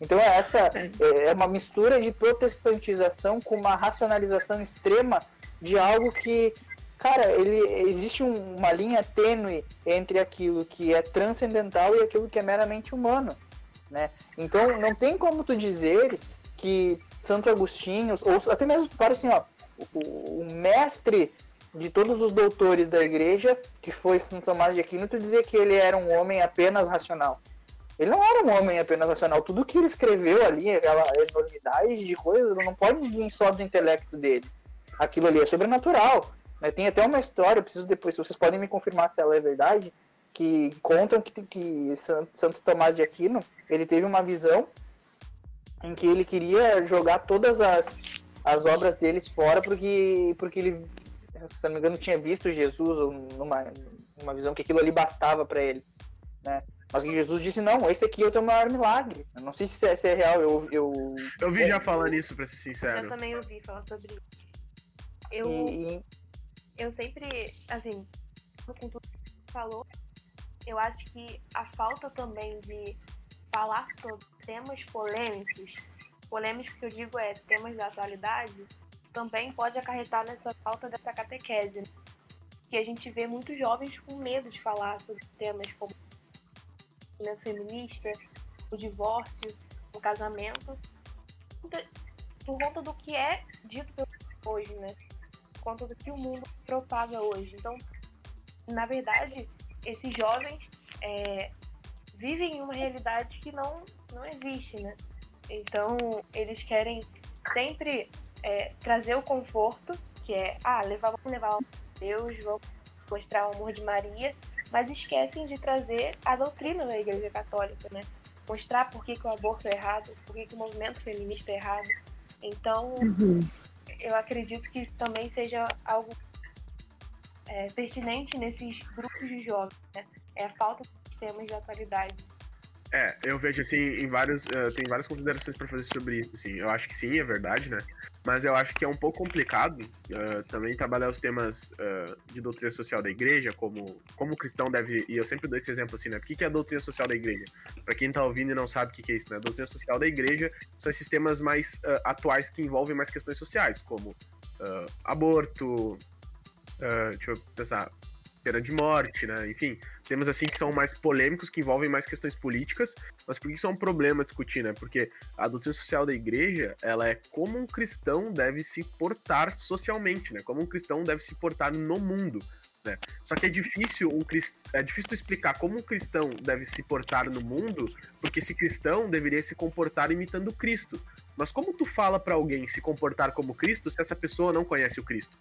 Então é essa é é uma mistura de protestantização com uma racionalização extrema de algo que, cara, ele existe um- uma linha tênue entre aquilo que é transcendental e aquilo que é meramente humano, né? Então não tem como tu dizeres que Santo Agostinho, ou até mesmo para assim, ó, o, o mestre de todos os doutores da igreja, que foi Santo Tomás de Aquino, tu dizer que ele era um homem apenas racional. Ele não era um homem apenas racional. Tudo que ele escreveu ali, aquela enormidade de coisas, não pode vir só do intelecto dele. Aquilo ali é sobrenatural. Né? Tem até uma história, eu preciso depois, se vocês podem me confirmar se ela é verdade, que contam que, que Santo Tomás de Aquino, ele teve uma visão em que ele queria jogar todas as, as obras deles fora porque, porque ele, se não me engano, tinha visto Jesus numa, numa visão que aquilo ali bastava para ele, né? Mas que Jesus disse, não, esse aqui é o teu maior milagre. Eu não sei se é, se é real, eu... Eu, eu vi já falando isso, pra ser sincero. Eu também ouvi falar sobre isso. Eu, e... eu sempre, assim, com tudo que falou, eu acho que a falta também de falar sobre temas polêmicos, polêmicos que eu digo é temas da atualidade, também pode acarretar nessa falta dessa catequese. Né? Que a gente vê muitos jovens com medo de falar sobre temas como o feminista, o divórcio, o casamento, por conta do que é dito hoje, né? Conta do que o mundo propaga hoje. Então, na verdade, esses jovens é, vivem uma realidade que não, não existe, né? Então, eles querem sempre é, trazer o conforto, que é, ah, levar, vamos levar o Deus, vamos mostrar o amor de Maria, mas esquecem de trazer a doutrina da Igreja Católica, né? Mostrar por que, que o aborto é errado, por que, que o movimento feminista é errado. Então, uhum. Eu acredito que também seja algo é, pertinente nesses grupos de jovens, né? É a falta de sistemas de atualidade. É, eu vejo assim, em vários. Uh, tem várias considerações para fazer sobre isso, assim. Eu acho que sim, é verdade, né? Mas eu acho que é um pouco complicado uh, também trabalhar os temas uh, de doutrina social da igreja, como, como o cristão deve. E eu sempre dou esse exemplo assim, né? O que é a doutrina social da igreja? Para quem tá ouvindo e não sabe o que é isso, né? A doutrina social da igreja são esses temas mais atuais que envolvem mais questões sociais, como aborto, deixa eu pensar. Pena de morte, né? Enfim, temas assim que são mais polêmicos, que envolvem mais questões políticas, mas por que isso é um problema discutir, né? Porque a doutrina social da igreja, ela é como um cristão deve se portar socialmente, né? Como um cristão deve se portar no mundo. Né? Só que é difícil um é difícil explicar como um cristão deve se portar no mundo, porque esse cristão deveria se comportar imitando Cristo. Mas como tu fala para alguém se comportar como Cristo se essa pessoa não conhece o Cristo?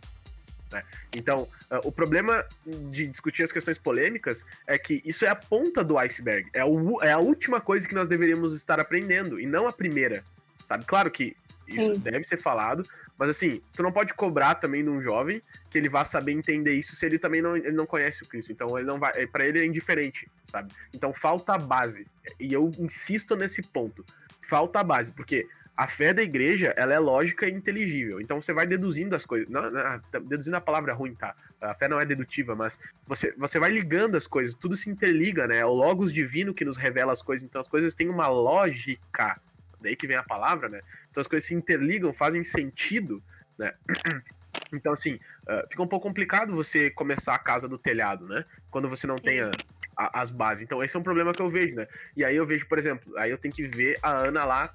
Né? Então, uh, o problema de discutir as questões polêmicas é que isso é a ponta do iceberg. É, o, é a última coisa que nós deveríamos estar aprendendo, e não a primeira. Sabe? Claro que isso Sim. deve ser falado, mas assim, tu não pode cobrar também de um jovem que ele vá saber entender isso se ele também não, ele não conhece o Cristo. Então ele não vai, é, para ele é indiferente, sabe? Então falta a base. E eu insisto nesse ponto. Falta a base, porque a fé da igreja, ela é lógica e inteligível. Então você vai deduzindo as coisas. Não, não, deduzindo a palavra ruim, tá? A fé não é dedutiva, mas você, você vai ligando as coisas, tudo se interliga, né? É o logos divino que nos revela as coisas. Então as coisas têm uma lógica. Daí que vem a palavra, né? Então as coisas se interligam, fazem sentido, né? Então, assim, uh, fica um pouco complicado você começar a casa do telhado, né? Quando você não Sim. tenha as bases. Então, esse é um problema que eu vejo, né? E aí eu vejo, por exemplo, aí eu tenho que ver a Ana lá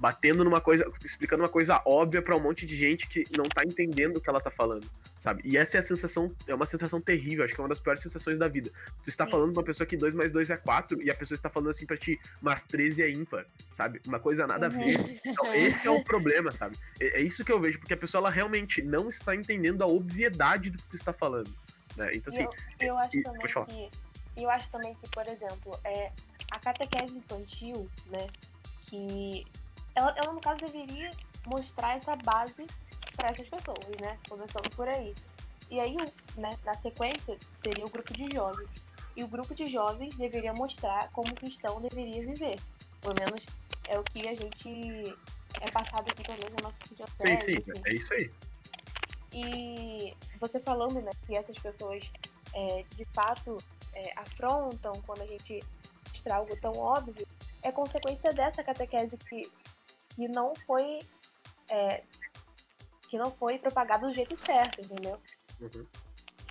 batendo numa coisa, explicando uma coisa óbvia para um monte de gente que não tá entendendo o que ela tá falando, sabe? E essa é a sensação, é uma sensação terrível, acho que é uma das piores sensações da vida. Tu está Sim. falando pra uma pessoa que 2 mais 2 é 4 e a pessoa está falando assim para ti, mas 13 é ímpar, sabe? Uma coisa nada a ver. Uhum. Então, esse é o problema, sabe? É, é, isso que eu vejo, porque a pessoa ela realmente não está entendendo a obviedade do que tu está falando, né? Então assim, eu, eu acho e, também que eu acho também que, por exemplo, é, a catequese infantil, né, que ela, ela no caso deveria mostrar essa base para essas pessoas, né? Começando por aí. E aí, né, na sequência, seria o grupo de jovens. E o grupo de jovens deveria mostrar como o cristão deveria viver. Pelo menos é o que a gente é passado aqui, pelo menos na nossa Sim, sim, é isso aí. E você falando, né, que essas pessoas é, de fato é, afrontam quando a gente mostra algo tão óbvio, é consequência dessa catequese que que não foi é, que não foi propagado do jeito certo, entendeu? Uhum.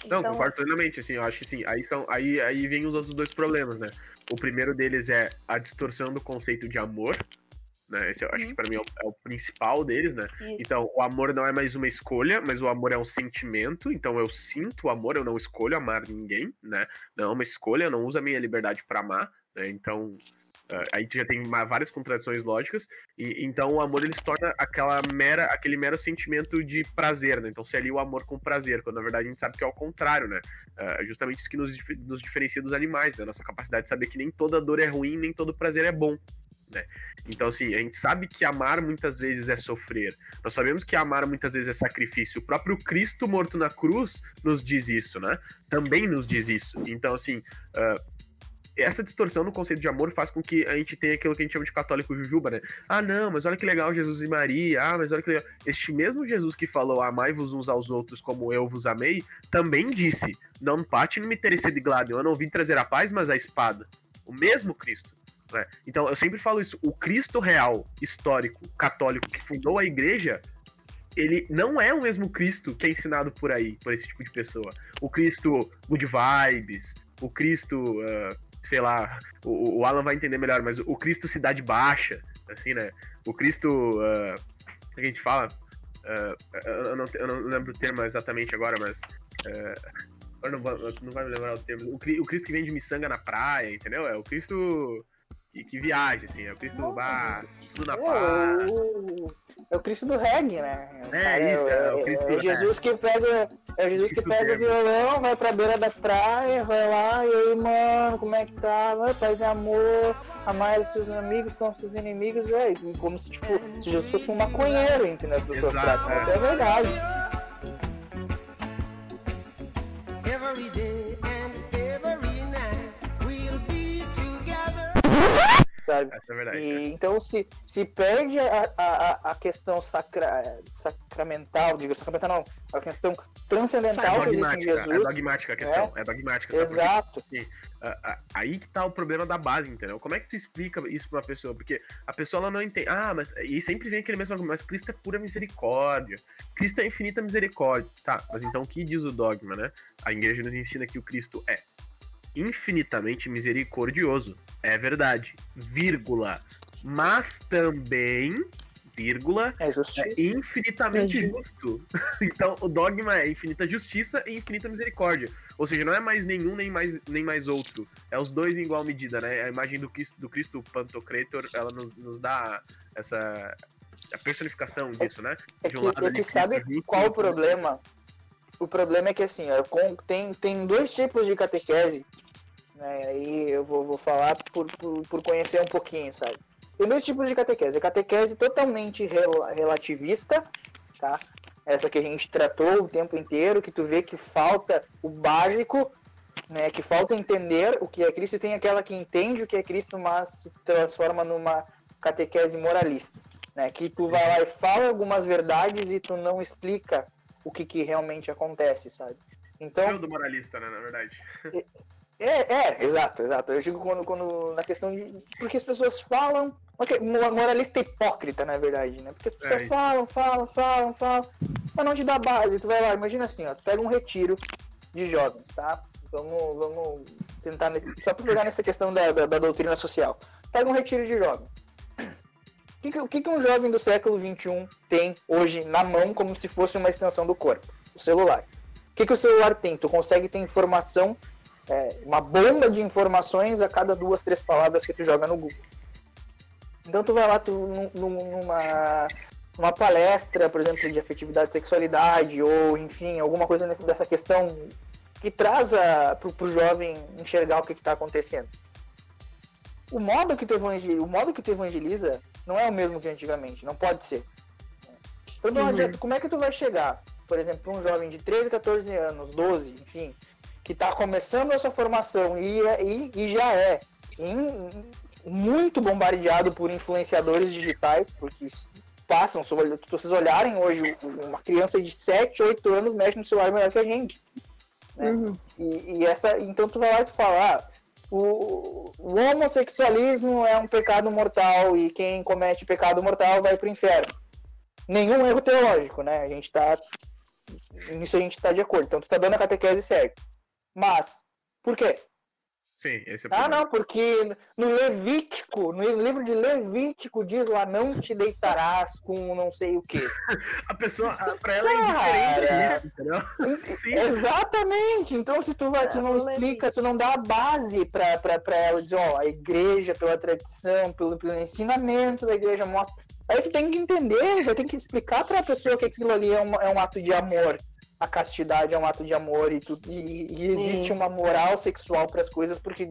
Não, então... concordo plenamente, assim, eu acho que sim, aí são, aí, aí vem os outros dois problemas, né? O primeiro deles é a distorção do conceito de amor, né? Esse eu acho uhum. que para mim é o, é o, principal deles, né? Isso. Então, o amor não é mais uma escolha, mas o amor é um sentimento, então eu sinto o amor, eu não escolho amar ninguém, né? Não é uma escolha, eu não uso a minha liberdade para amar, né? Então, Uh, aí já tem várias contradições lógicas, e então o amor ele se torna aquela mera, aquele mero sentimento de prazer, né? Então se ali o amor com prazer, quando na verdade a gente sabe que é o contrário, né? Uh, justamente isso que nos, nos diferencia dos animais, né? Nossa capacidade de saber que nem toda dor é ruim, nem todo prazer é bom. Né? Então, assim, a gente sabe que amar muitas vezes é sofrer. Nós sabemos que amar muitas vezes é sacrifício. O próprio Cristo morto na cruz nos diz isso, né? Também nos diz isso. Então, assim, uh, essa distorção no conceito de amor faz com que a gente tenha aquilo que a gente chama de católico jujuba, né? Ah, não, mas olha que legal Jesus e Maria. Ah, mas olha que legal. Este mesmo Jesus que falou amai-vos uns aos outros como eu vos amei, também disse: Não pate não me teresse de glado, eu não vim trazer a paz, mas a espada. O mesmo Cristo. Né? Então, eu sempre falo isso: o Cristo real, histórico, católico, que fundou a igreja, ele não é o mesmo Cristo que é ensinado por aí, por esse tipo de pessoa. O Cristo good vibes, o Cristo, uh, sei lá, o, o, Alan vai entender melhor, mas o Cristo cidade baixa, assim, né? O Cristo, uh, que a gente fala, uh, eu, não, eu, não, lembro o termo exatamente agora, mas uh, não, não vai me lembrar o termo. O, o Cristo que vem de miçanga na praia, entendeu? É o Cristo que, que viaja, assim, é o Cristo bah, tudo na paz. É o Cristo do reggae, né? É, isso, é, o Cristo é, é Jesus que pega. É Jesus que pega o violão, vai pra beira da praia, vai lá, e aí, mano, como é que tá? Vai, paz e amor, amar os seus amigos como seus inimigos, é, como se, tipo, se Jesus fosse um maconheiro, entendeu? Exato, é. Isso é verdade. Sabe? Essa é verdade. E, então se, se perde a, a, a questão sacra, sacramental, digo, sacramental não, a questão transcendental que existe em Jesus. É dogmática a questão, é, é dogmática. Exato. Porque, aí que tá o problema da base, entendeu? Como é que tu explica isso pra uma pessoa? Porque a pessoa ela não entende. Ah, mas. E sempre vem aquele mesmo mas Cristo é pura misericórdia. Cristo é infinita misericórdia. Tá, mas então o que diz o dogma, né? A igreja nos ensina que o Cristo é infinitamente misericordioso. É verdade. Vírgula. Mas também, vírgula, é, é infinitamente é justo. então, o dogma é infinita justiça e infinita misericórdia. Ou seja, não é mais nenhum nem mais, nem mais outro. É os dois em igual medida, né? A imagem do Cristo, do Cristo Pantocrator, ela nos, nos dá essa a personificação disso, né? É, de um lado, é que sabe qual o problema? O problema é que assim, ó, tem, tem dois tipos de catequese né? Aí eu vou, vou falar por, por, por, conhecer um pouquinho, sabe? Tem dois tipos de catequese. A catequese totalmente rel relativista, tá? Essa que a gente tratou o tempo inteiro, que tu vê que falta o básico, né? Que falta entender o que é Cristo. E tem aquela que entende o que é Cristo, mas se transforma numa catequese moralista, né? Que tu vai lá e fala algumas verdades e tu não explica o que, que realmente acontece, sabe? Então, Pseudo moralista, né, na verdade. É, é, exato, exato. Eu digo quando, quando na questão de. Porque as pessoas falam. Moralista hipócrita, na verdade, né? Porque as pessoas é falam, falam, falam, falam, mas não te dá base. Tu vai lá, imagina assim, ó, tu pega um retiro de jovens, tá? Vamos, vamos tentar. Nesse, só pra pegar nessa questão da, da, da, doutrina social. Pega um retiro de jovens. O que, que, um jovem do século XXI tem hoje na mão como se fosse uma extensão do corpo? O celular. O que, que o celular tem? Tu consegue ter informação é, uma bomba de informações a cada duas, três palavras que tu joga no Google. Então tu vai lá tu, numa, numa palestra, por exemplo, de afetividade e sexualidade, ou enfim, alguma coisa dessa questão que traz para o jovem enxergar o que está acontecendo. O modo, que tu evangeliza, o modo que tu evangeliza não é o mesmo que antigamente, não pode ser. Então não uhum. adianta, como é que tu vai chegar, por exemplo, para um jovem de 13, 14 anos, 12, enfim, que está começando essa formação e, é, e, e já é em, muito bombardeado por influenciadores digitais, porque passam, se vocês olharem hoje, uma criança de 7, 8 anos mexe no celular melhor que a gente. Né? Uhum. E, e, essa, então tu vai lá e tu fala, ah, o, o, homossexualismo é um pecado mortal e quem comete pecado mortal vai para o inferno. Nenhum erro teológico, né? A gente tá. Nisso a gente está de acordo. Então tu tá dando a catequese certa. Mas, por quê? Sim, esse é o Ah, problema. não, porque no Levítico, no livro de Levítico diz lá, não te deitarás com não sei o quê. A pessoa, pra ela é indiferente, entendeu? Sim. Exatamente. Então, se tu vai, tu não É, explica, tu não dá a base pra, pra, pra ela, dizer, ó, a igreja, pela tradição, pelo, pelo ensinamento da igreja, mostra. Aí tu tem que entender, já tem que explicar pra pessoa que aquilo ali é um, é um ato de amor. A castidade é um ato de amor e, tu, e, e existe uma moral sexual para as coisas porque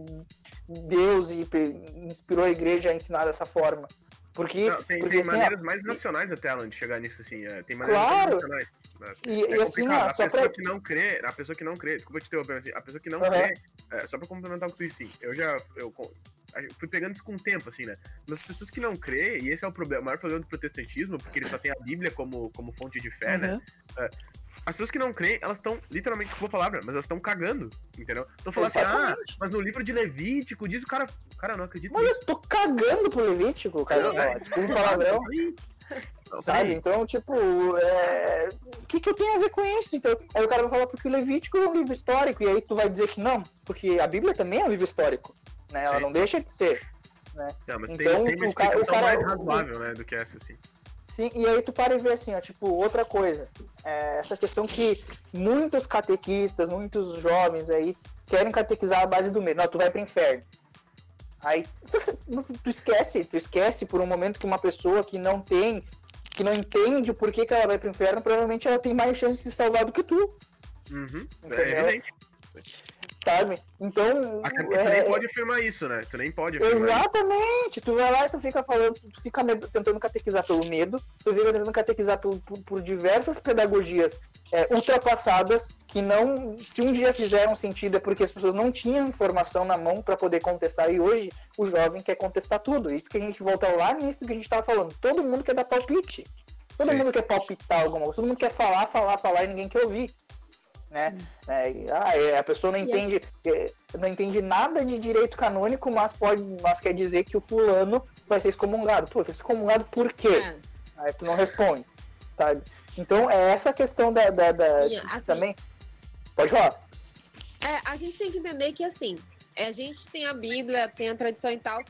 Deus inspirou a igreja a ensinar dessa forma. Porque, Não, tem porque tem assim, maneiras mais nacionais até, Alan, de chegar nisso, assim. é, tem maneiras Claro. mais nacionais. mas E- é e assim, a só pessoa pra- que não crê, a pessoa que não crê, desculpa te interromper, mas assim, a pessoa que não Aham. crê, é, só pra complementar o que tu disse, sim, eu já, eu fui pegando isso com o tempo, assim, né, mas as pessoas que não crê, e esse é o, problema, o maior problema do protestantismo, porque ele só tem a Bíblia como, como fonte de fé, né, Uhum. As pessoas que não creem, elas estão, literalmente, desculpa a palavra, mas elas estão cagando, entendeu? Então falando assim, ah, mas no livro de Levítico diz o cara, cara, não acredito Mas nisso. eu tô cagando pro Levítico, cara. Não, é. Desculpa o palavrão. Não, Sabe? Então, tipo, é, o que, que eu tenho a ver com isso? Então, aí o cara vai falar porque o Levítico é um livro histórico, e aí tu vai dizer que não, porque a Bíblia também é um livro histórico, né? Ela Sim. não deixa de ser. Não, mas Então, tem, tem uma o cara- explicação cara- mais o- razoável, né, do que essa, assim. Sim, e aí tu para e vê assim, ó, tipo, outra coisa. É, essa questão que muitos catequistas, muitos jovens aí querem catequizar a base do medo. Não, tu vai pro inferno. Aí tu esquece, tu esquece por um momento que uma pessoa que não tem, que não entende o porquê que ela vai pro inferno, provavelmente ela tem mais chance de se salvar do que tu, Uhum, é evidente. Sabe? Então. Até porque tu é- nem pode afirmar isso, né? Tu nem pode afirmar isso. Exatamente! Tu vai lá e tu fica falando, tu fica tentando catequizar pelo medo, tu fica tentando catequizar por, por, por diversas pedagogias é, ultrapassadas que não, se um dia fizeram sentido é porque as pessoas não tinham informação na mão para poder contestar e hoje o jovem quer contestar tudo. Isso que a gente volta lá nisso que a gente estava falando. Todo mundo quer dar palpite. Todo Sim. mundo quer palpitar alguma coisa. Todo mundo quer falar, falar, falar e ninguém quer ouvir. Né? É, ah, é, a pessoa não E entende, é, não entende nada de direito canônico, mas pode, mas quer dizer que o fulano vai ser excomungado. Pô, vai ser excomungado por quê? É. Aí tu não responde, sabe? Então é essa questão da, da, da- assim, também. Pode falar. É, a gente tem que entender que, assim, é, a gente tem a Bíblia, tem a tradição e tal,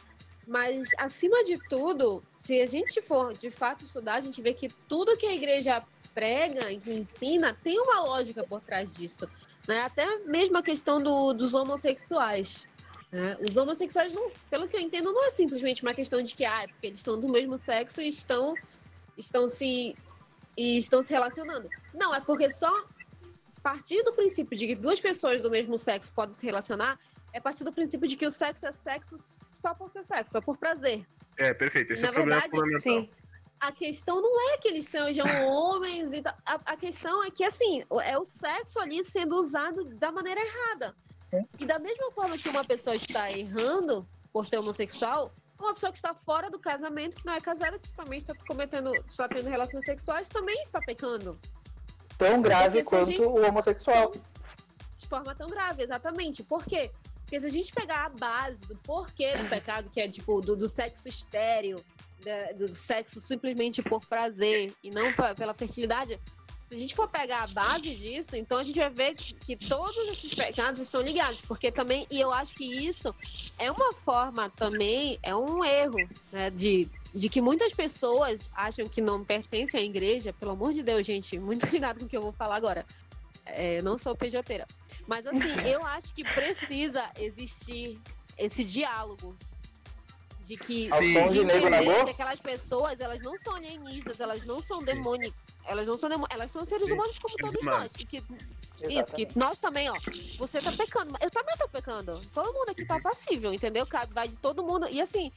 mas, acima de tudo, se a gente for de fato estudar, a gente vê que tudo que a igreja prega e que ensina tem uma lógica por trás disso. Né? Até mesmo a questão do- dos homossexuais. né? Os homossexuais, não, pelo que eu entendo, não é simplesmente uma questão de que ah, é porque eles são do mesmo sexo e estão, estão se e estão se relacionando. Não, é porque só partir do princípio de que duas pessoas do mesmo sexo podem se relacionar é partir do princípio de que o sexo é sexo só por ser sexo, só por prazer. É, perfeito. Esse Na é o problema verdade, fundamental. Sim. A questão não é que eles sejam homens e. A, a questão é que, assim, é o sexo ali sendo usado da maneira errada. E da mesma forma que uma pessoa está errando por ser homossexual, uma pessoa que está fora do casamento, que não é casada, que também está cometendo, está tendo relações sexuais, também está pecando. Tão grave quanto gente- o homossexual. de forma tão grave, exatamente. Por quê? Porque se a gente pegar a base do porquê do pecado, que é tipo do, do sexo estéreo, da- do sexo simplesmente por prazer e não pa- pela fertilidade, se a gente for pegar a base disso, então a gente vai ver que, todos esses pecados estão ligados, porque também, e eu acho que isso é uma forma também, é um erro, né, de, de que muitas pessoas acham que não pertencem à igreja, pelo amor de Deus, gente, muito cuidado com o que eu vou falar agora. É, não sou pejoteira. Mas assim, eu acho que precisa existir esse diálogo. De que, Sim. De entender Nagô? que aquelas pessoas, elas não são alienígenas, elas não são demônicas, elas não são demônicas, elas são seres Sim, humanos como todos nós. E que, isso, Exatamente. que nós também, ó, você tá pecando, eu também tô pecando. Todo mundo aqui tá passível, entendeu? Cabe, vai de todo mundo. E assim,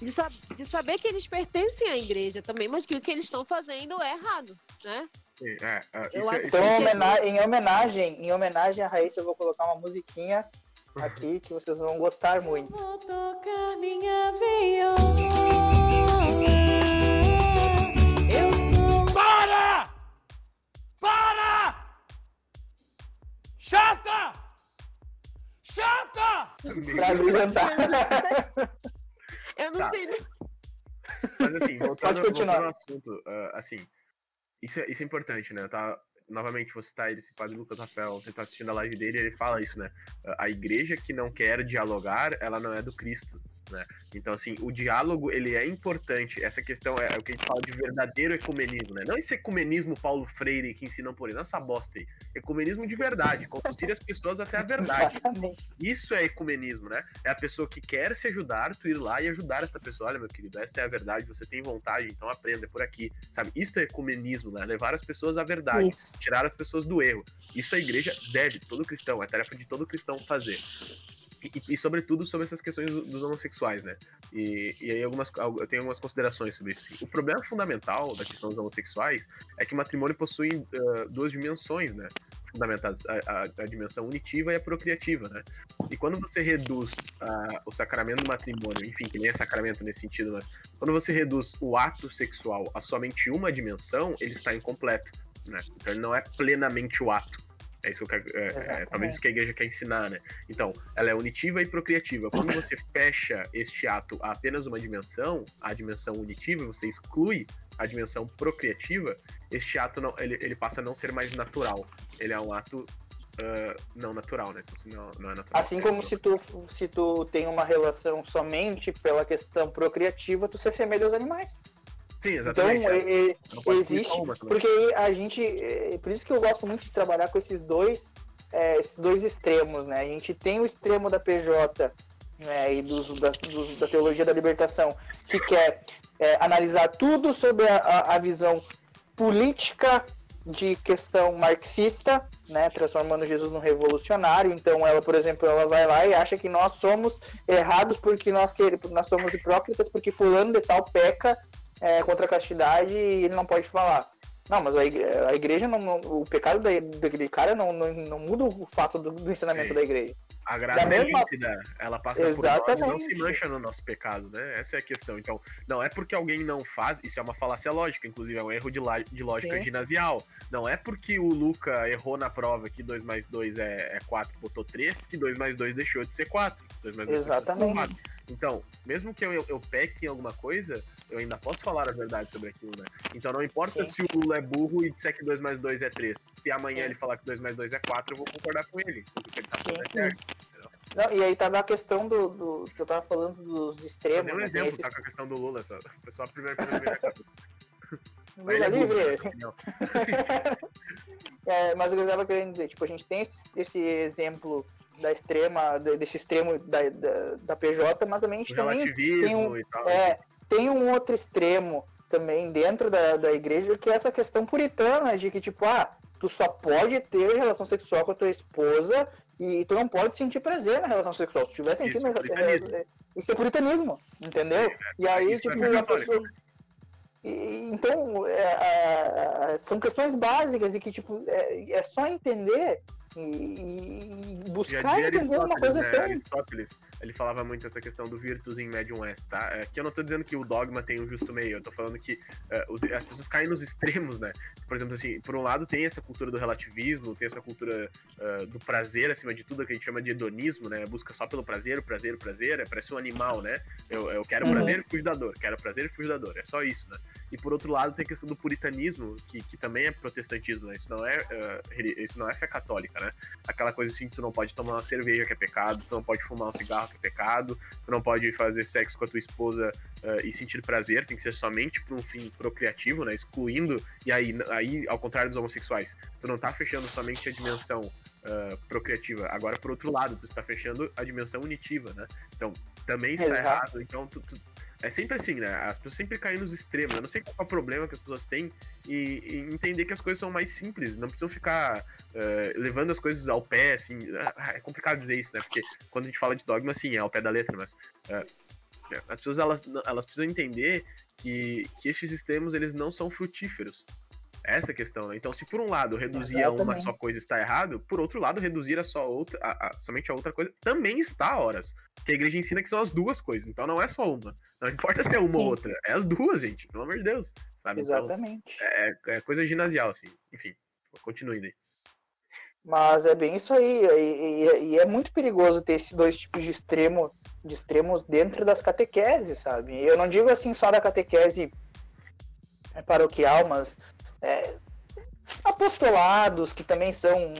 de, sa- de saber que eles pertencem à igreja também, mas que o que eles estão fazendo é errado, né? Sim, é, é, Eu isso é- acho Então, que- em homena- em homenagem, em homenagem a Raíssa, eu vou colocar uma musiquinha aqui que vocês vão gostar muito. Vou tocar minha viola. Eu sou Para! Para! Chata! Chata! Pra brilhantar. Eu não Tá. sei nem. Mas assim, voltando, Pode continuar. voltando ao assunto, ah, assim, isso é, isso é importante, né? Eu tava, novamente, vou citar ele, esse padre Lucas Rafael, você tá assistindo a live dele, ele fala isso, né? A igreja que não quer dialogar, ela não é do Cristo, né? Então, assim, o diálogo, ele é importante. Essa questão é, é o que a gente fala de verdadeiro ecumenismo, né? Não esse ecumenismo Paulo Freire que ensinam por ele, não essa bosta aí. Ecumenismo de verdade, conduzir as pessoas até a verdade. Exatamente. Isso é ecumenismo, né? É a pessoa que quer se ajudar, tu ir lá e ajudar essa pessoa. Olha, meu querido, esta é a verdade, você tem vontade, então aprenda por aqui, sabe? Isso é ecumenismo, né? Levar as pessoas à verdade, Isso. tirar as pessoas do erro. Isso a igreja deve, todo cristão, é tarefa de todo cristão fazer. E, e, sobretudo sobre essas questões do- dos homossexuais, né? E, e aí algumas, al- eu tenho algumas considerações sobre isso. O problema fundamental da questão dos homossexuais é que o matrimônio possui ah, duas dimensões, né? Fundamentadas, a, a- a dimensão unitiva e a procriativa, né? E quando você reduz ah, o sacramento do matrimônio, enfim, que nem é sacramento nesse sentido, mas quando você reduz o ato sexual a somente uma dimensão, ele está incompleto, né? Então ele não é plenamente o ato. É isso que eu quero, é- é, talvez isso que a igreja quer ensinar, né? Então, ela é unitiva e procriativa. Quando você fecha este ato a apenas uma dimensão, a dimensão unitiva, você exclui a dimensão procriativa, este ato não, ele, ele passa a não ser mais natural. Ele é um ato ah, não natural, né? Não, não é natural. Assim como se tu, se tu tem uma relação somente pela questão procriativa, tu se assemelha aos animais. Sim, Então, exatamente. é. e- e- Não pode excluir existe, uma porque a gente, é, por isso que eu gosto muito de trabalhar com esses dois, é, esses dois extremos, né? A gente tem o extremo da PJ né, e dos, das- dos- da teologia da libertação, que quer é, analisar tudo sobre a, a- a visão política de questão marxista, né, transformando Jesus num revolucionário. Então, ela, por exemplo, ela vai lá e acha que nós somos errados porque nós queremos, nós somos hipócritas porque fulano de tal peca é, contra a castidade e ele não pode falar. Não, mas a igre- a igreja, não, não- o pecado da- daquele cara não, não, não muda o fato do, do ensinamento Sim. da igreja. A graça Da é mesma- límpida, ela passa por nós e não se Exatamente. mancha no nosso pecado, né? Essa é a questão. Então, não é porque alguém não faz, isso é uma falácia lógica, inclusive, é um erro de, de lógica Sim. ginasial. Não é porque o Luca errou na prova que 2 mais 2 é, é 4, botou 3, que 2 mais 2 deixou de ser 4. 2 mais 2 Exatamente. Então, mesmo que eu, eu, eu peque em alguma coisa, eu ainda posso falar a verdade sobre aquilo, né? Então não importa Sim. se o Lula é burro e disser que 2 mais 2 é 3. Se amanhã Sim. ele falar que 2 mais 2 é 4, eu vou concordar com ele. Porque ele tá é certo. Isso. Não, e aí tá a questão do, do que eu tava falando dos extremos. dei um né? Exemplo, esses- tá? Com a questão do Lula, só. Foi só a primeira coisa que veio na cabeça. Mas Lula livre. É, mas o que eu estava querendo dizer, tipo, a gente tem esse, esse exemplo da extrema, de- desse extremo da, da, da PJ, mas também a O gente também tem um- e tal. é, tem um outro extremo também dentro da, da igreja, que é essa questão puritana, de que, tipo, ah, tu só pode ter relação sexual com a tua esposa e tu não pode sentir prazer na relação sexual. Se tiver sentindo... Isso é puritanismo. é, isso é puritanismo, entendeu? E aí, é tipo, católica. pessoa... E- Então, é, a- a- são questões básicas e que, tipo, é, é só entender e, e- e buscar dizia entender uma coisa né? tão... Aristóteles, ele falava muito essa questão do virtus em medium est, tá? É, que eu não tô dizendo que o dogma tem um justo meio, eu tô falando que é, os- as pessoas caem nos extremos, né? Por exemplo, assim, por um lado tem essa cultura do relativismo, tem essa cultura é, do prazer acima de tudo, que a gente chama de hedonismo, né? Busca só pelo prazer, o prazer, o prazer, é, parece um animal, né? Eu, eu quero Uhum. prazer e fujo da dor, quero prazer e fujo da dor, é só isso, né? E por outro lado tem a questão do puritanismo, que, que também é protestantismo, né? Isso não é, reli- isso não é fé católica, né? Aquela coisa assim, tu não pode tomar uma cerveja que é pecado, tu não pode fumar um cigarro que é pecado, tu não pode fazer sexo com a tua esposa eh, e sentir prazer, tem que ser somente por um fim procriativo, né? Excluindo, e aí, aí, ao contrário dos homossexuais, tu não tá fechando somente a dimensão ah, procriativa. Agora, por outro lado, tu está fechando a dimensão unitiva, né? Então, também está Exato. errado. Então, tu- tu- é sempre assim, né? As pessoas sempre caem nos extremos. Eu não sei qual é o problema que as pessoas têm e, e entender que as coisas são mais simples. Não precisam ficar eh, levando as coisas ao pé, assim. Ah, É complicado dizer isso, né? Porque quando a gente fala de dogma, assim, é ao pé da letra, mas eh, as pessoas elas, elas precisam entender que, que estes extremos eles não são frutíferos. Essa é a questão, né? Então, se por um lado reduzir a uma só coisa está errado, por outro lado, reduzir a só outra, a- a- somente a outra coisa também está a horas. Porque a igreja ensina que são as duas coisas, então não é só uma. Não importa se é uma ou Sim. outra, é as duas, gente, pelo amor de Deus. Sabe? Então, Exatamente. é, é coisa ginasial, assim. Enfim, continue daí. Mas é bem isso aí. E, e- e é muito perigoso ter esses dois tipos de extremo, de extremos dentro das catequeses, sabe? Eu não digo assim só da catequese paroquial, mas é, apostolados que também são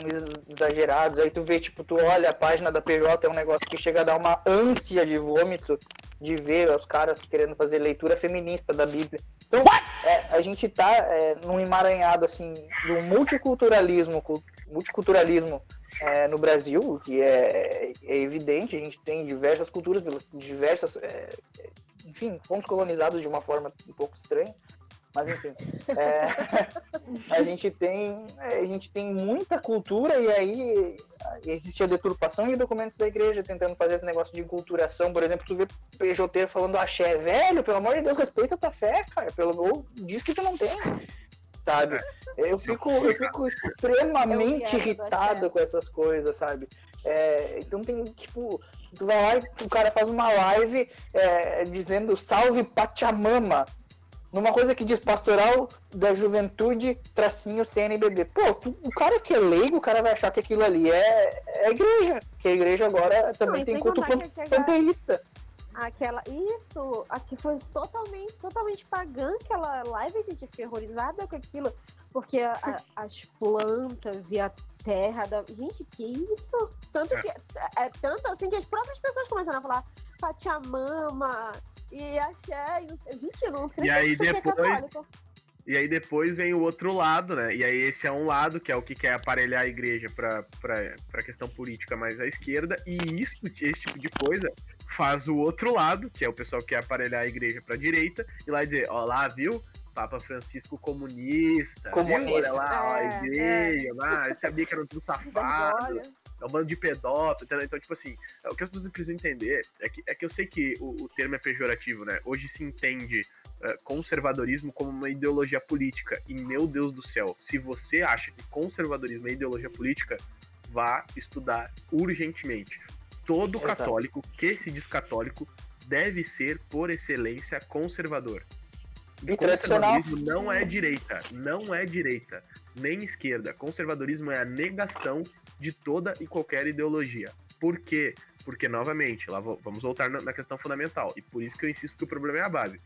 exagerados. Aí tu vê, tipo, tu olha a página da PJ, é um negócio que chega a dar uma ânsia de vômito de ver os caras querendo fazer leitura feminista da Bíblia. Então, é, a gente tá é, num emaranhado, assim, do multiculturalismo, cu- multiculturalismo é, no Brasil, que é, é evidente, a gente tem diversas culturas, diversas... é, enfim, fomos colonizados de uma forma um pouco estranha, mas enfim. é, a gente tem a gente tem muita cultura e aí existe a deturpação e documentos da igreja tentando fazer esse negócio de enculturação. Por exemplo, tu vê PJ falando axé, velho, pelo amor de Deus, respeita a tua fé, cara. Pelo, ou diz que tu não tem. Sabe? Eu fico, eu fico extremamente irritado com essas coisas, sabe? É, então tem, tipo, tu vai lá e o cara faz uma live é, dizendo salve Pachamama numa coisa que diz pastoral da juventude, tracinho CNBB. Pô, tu- o cara que é leigo, o cara vai achar que aquilo ali é, é igreja. Que a igreja agora também e tem culto aquela- panteísta. Aquela. Isso! Aqui foi totalmente, totalmente pagã aquela live, gente. Eu fiquei horrorizada com aquilo. Porque a- a- as plantas e a terra da. Gente, que isso? Tanto É. que. É tanto assim que as próprias pessoas começaram a falar Pachamama e axé. E não sei. Gente, eu não acredito aí que isso aqui é depois- católico. E aí depois vem o outro lado, né? E aí esse é um lado, que é o que quer aparelhar a igreja pra, pra, pra questão política mais à esquerda, e isso, esse tipo de coisa faz o outro lado, que é o pessoal que quer aparelhar a igreja pra direita, e lá dizer, ó lá, viu? Papa Francisco comunista, Comunista. viu? Olha lá, ó, a É, igreja, lá, eu sabia que eram tudo safado. É um bando de pedófilo, entendeu? Então, tipo assim, o que as pessoas precisam entender é que, é que eu sei que o, o termo é pejorativo, né? Hoje se entende eh, conservadorismo como uma ideologia política. E, meu Deus do céu, se você acha que conservadorismo é ideologia política, vá estudar urgentemente. Todo Exato. católico que se diz católico deve ser, por excelência, conservador. E. Conservadorismo não é direita, não é direita, nem esquerda. Conservadorismo é a negação de toda e qualquer ideologia. Por quê? Porque, novamente, lá vamos voltar na questão fundamental. E por isso que eu insisto que o problema é a base.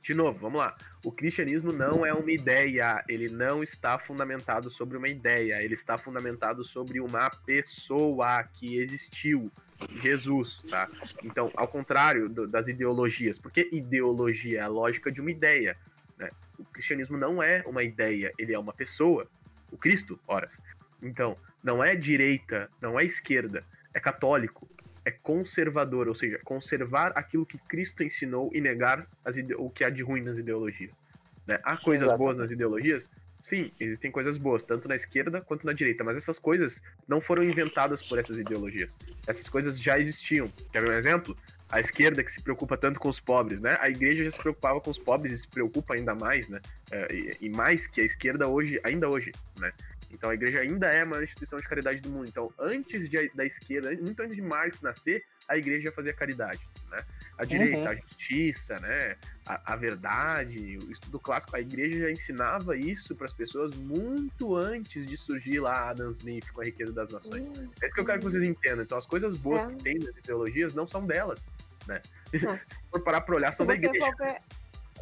De novo, vamos lá. O cristianismo não é uma ideia, ele não está fundamentado sobre uma ideia, ele está fundamentado sobre uma pessoa que existiu, Jesus, tá? Então, ao contrário do- das ideologias, porque ideologia é a lógica de uma ideia, né? O cristianismo não é uma ideia, ele é uma pessoa, o Cristo, horas. Então, não é direita, não é esquerda, é católico, é conservador, ou seja, conservar aquilo que Cristo ensinou e negar o que há de ruim nas ideologias. né? Há coisas Exato. boas nas ideologias? Sim, existem coisas boas, tanto na esquerda quanto na direita, mas essas coisas não foram inventadas por essas ideologias. Essas coisas já existiam. Quer ver um exemplo? A esquerda que se preocupa tanto com os pobres, né? A igreja já se preocupava com os pobres e se preocupa ainda mais, né? É, e, e mais que a esquerda hoje, ainda hoje, né? Então a igreja ainda é a maior instituição de caridade do mundo. Então, antes de- da esquerda, muito antes de Marx nascer, a igreja já fazia caridade, né? A direita, Uhum. a justiça, né? A, a verdade, o estudo clássico, a igreja já ensinava isso para as pessoas muito antes de surgir lá Adam Smith com a riqueza das nações. É isso que eu quero que vocês entendam. Então, as coisas boas É. que tem nas ideologias não são delas, né? É. Se for parar pra olhar, são da igreja. ver-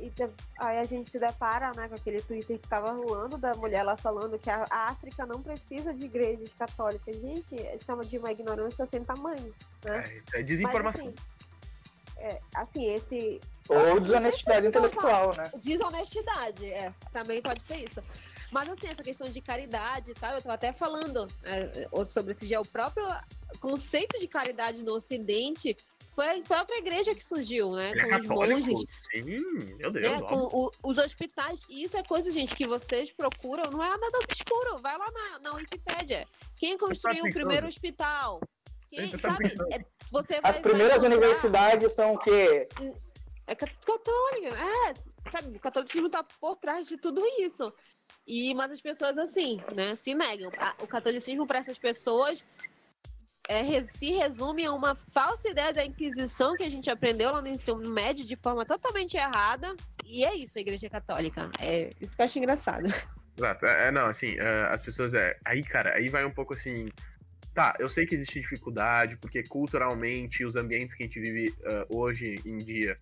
e Aí a gente se depara né, com aquele Twitter que tava rolando da mulher lá falando que a África não precisa de igrejas católicas. Gente, isso é uma- de uma ignorância sem tamanho. Né? É, é desinformação. Mas, assim, é, assim, esse. Ou desonestidade Não sei se intelectual, né? Desonestidade, é. Também pode ser isso. Mas assim, essa questão de caridade e tal, eu tava até falando é, é, sobre esse dia, o próprio conceito de caridade no Ocidente foi a própria igreja que surgiu, né? Ele é com os católico? monges, Sim, meu Deus, né, com o- os hospitais. E isso é coisa, gente, que vocês procuram, não é nada obscuro. Vai lá na, na Wikipédia. Quem construiu o primeiro hospital? Quem, sabe? É, você vai, As primeiras vai universidades são o quê? é ca- católica, é, sabe, o catolicismo tá por trás de tudo isso. E, mas as pessoas, assim, né, se negam. O catolicismo, para essas pessoas, é, se resume a uma falsa ideia da Inquisição que a gente aprendeu lá no ensino médio de forma totalmente errada. E é isso, a Igreja Católica. É isso que eu acho engraçado. Exato. É, é, não, assim, é, as pessoas. É, aí, cara, aí vai um pouco assim. Tá, eu sei que existe dificuldade, porque culturalmente os ambientes que a gente vive ah, hoje em dia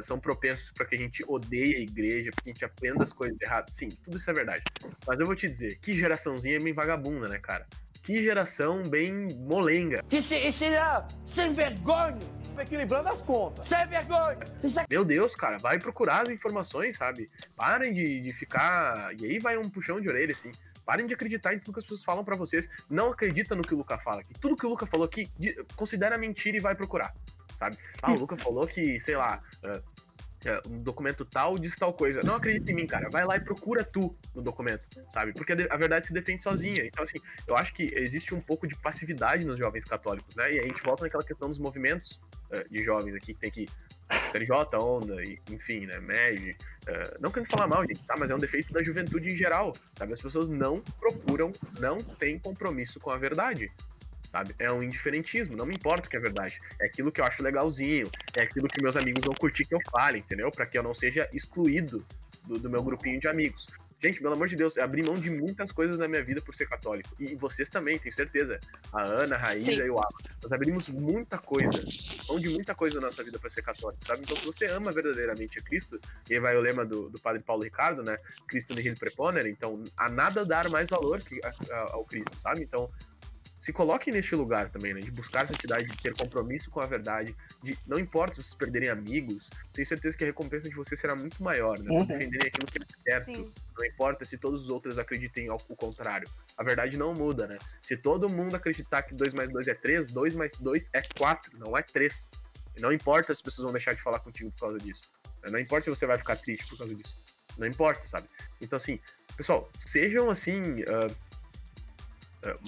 são propensos para que a gente odeie a igreja, para que a gente aprenda as coisas erradas. Sim, tudo isso é verdade. Mas eu vou te dizer, que geraçãozinha bem vagabunda, né, cara? Que geração bem molenga. Que se, esse é sem vergonha. Equilibrando as contas. Sem vergonha. É Meu Deus, cara, vai procurar as informações, sabe? Parem de, de ficar. E aí vai um puxão de orelha, assim. Parem de acreditar em tudo que as pessoas falam pra vocês. Não acredita no que o Luca fala aqui. Tudo que o Luca falou aqui, de- considera mentira e vai procurar, sabe? Ah, o Luca falou que, sei lá, ah, um documento tal diz tal coisa. Não acredita em mim, cara. Vai lá e procura tu no documento, sabe? Porque a de- a verdade se defende sozinha. Então, assim, eu acho que existe um pouco de passividade nos jovens católicos, né? E a gente volta naquela questão dos movimentos eh, de jovens aqui que tem que. CNJ, onda, e, enfim, né? MED. eh, não querendo falar mal, gente, tá? Mas é um defeito da juventude em geral, sabe? As pessoas não procuram, não têm compromisso com a verdade. Sabe? É um indiferentismo, não me importa o que é verdade. É aquilo que eu acho legalzinho, é aquilo que meus amigos vão curtir que eu fale, entendeu? Pra que eu não seja excluído do, do meu grupinho de amigos. Gente, pelo amor de Deus, eu abri mão de muitas coisas na minha vida por ser católico. E vocês também, tenho certeza. A Ana, a Raíza Sim. e o Alan. Nós abrimos muita coisa. Mão de muita coisa na nossa vida para ser católico, sabe? Então, se você ama verdadeiramente a Cristo, e aí vai o lema do, do padre Paulo Ricardo, né? Cristo nihil preponere. Então, a nada dar mais valor que, a- a- ao Cristo, sabe? Então, se coloque neste lugar também, né? De buscar santidade, de ter compromisso com a verdade, de não importa se vocês perderem amigos, tenho certeza que a recompensa de vocês será muito maior, né? Uhum. defenderem aquilo que é certo. Sim. Não importa se todos os outros acreditem ao o contrário. A verdade não muda, né? Se todo mundo acreditar que 2 mais 2 é 3, 2 mais 2 é 4, não é 3. E não importa se as pessoas vão deixar de falar contigo por causa disso. Não importa se você vai ficar triste por causa disso. Não importa, sabe? Então, assim, pessoal, sejam assim. ah,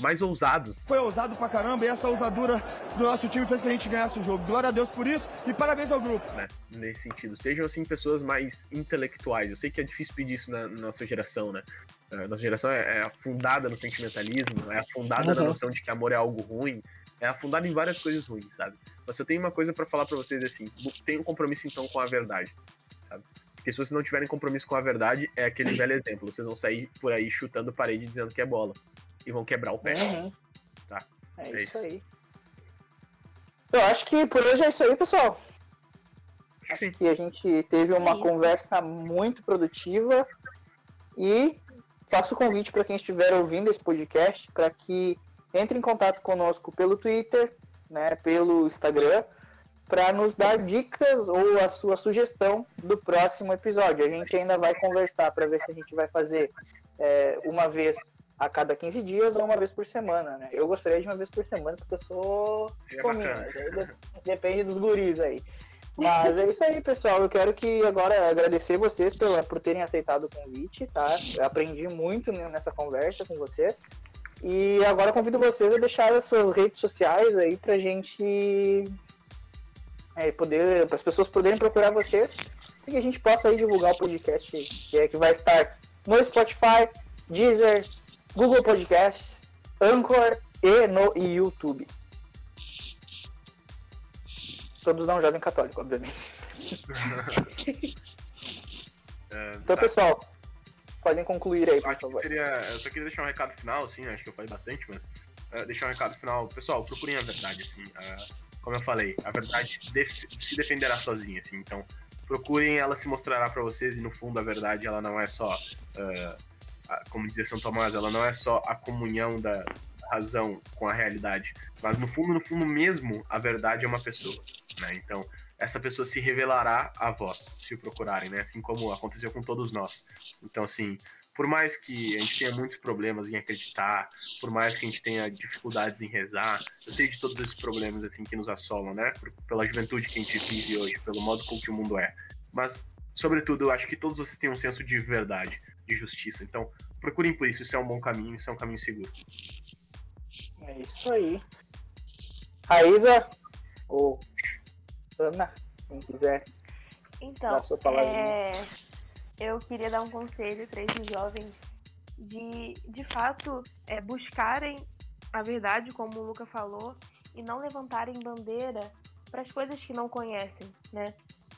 mais ousados. Foi ousado pra caramba e essa ousadura do nosso time fez que a gente ganhasse o jogo. Glória a Deus por isso e parabéns ao grupo. né, nesse sentido. Sejam, assim, pessoas mais intelectuais. Eu sei que é difícil pedir isso na, na nossa geração, né? A nossa geração é, é afundada no sentimentalismo, é afundada na Uhum. noção de que amor é algo ruim, é afundada em várias coisas ruins, sabe? Mas eu tenho uma coisa pra falar pra vocês, é assim, tenham compromisso, então, com a verdade, sabe? Porque se vocês não tiverem compromisso com a verdade, é aquele velho exemplo. Vocês vão sair por aí chutando parede dizendo que é bola. E vão quebrar o pé. Uhum. Tá. É, É isso isso. aí. Eu acho que por hoje é isso aí, pessoal. Acho que sim. que a gente teve uma isso. conversa muito produtiva e faço o convite para quem estiver ouvindo esse podcast para que entre em contato conosco pelo Twitter, né, pelo Instagram, para nos dar dicas ou a sua sugestão do próximo episódio. A gente ainda vai conversar para ver se a gente vai fazer é, uma vez a cada 15 dias ou uma vez por semana, né? Eu gostaria de uma vez por semana porque eu sou aí de- depende dos guris aí. Mas é isso aí, pessoal. Eu quero que agora agradecer vocês pela, por terem aceitado o convite, tá? Eu aprendi muito né, nessa conversa com vocês. E agora convido vocês a deixar as suas redes sociais aí pra gente é, poder, para as pessoas poderem procurar vocês e que a gente possa aí divulgar o podcast que, é, que vai estar no Spotify, Deezer, Google Podcasts, Anchor e no YouTube. Todos não jovem católico, obviamente. É, Então, tá. pessoal, podem concluir aí, por favor. seria. Eu só queria deixar um recado final, assim, acho que eu falei bastante, mas. eh, deixar um recado final. Pessoal, procurem a verdade, assim. ah, como eu falei, a verdade def- se defenderá sozinha, assim. Então, procurem, ela se mostrará pra vocês, e no fundo a verdade, ela não é só. a- como dizia São Tomás, ela não é só a comunhão da razão com a realidade. Mas no fundo, no fundo mesmo, a verdade é uma pessoa, né? Então, essa pessoa se revelará a vós, se o procurarem, né? Assim como aconteceu com todos nós. Então, assim, por mais que a gente tenha muitos problemas em acreditar, por mais que a gente tenha dificuldades em rezar, eu sei de todos esses problemas assim que nos assolam, né? Por- pela juventude que a gente vive hoje, pelo modo com que o mundo é. Mas, sobretudo, eu acho que todos vocês têm um senso de verdade, de justiça. Então, procurem por isso, isso é um bom caminho, isso é um caminho seguro. É isso aí. Raíza ou Ana, quem quiser Então, dar sua palavrinha. é, eu queria dar um conselho para esses jovens de, de fato, é, buscarem a verdade, como o Luca falou, e não levantarem bandeira para as coisas que não conhecem, né?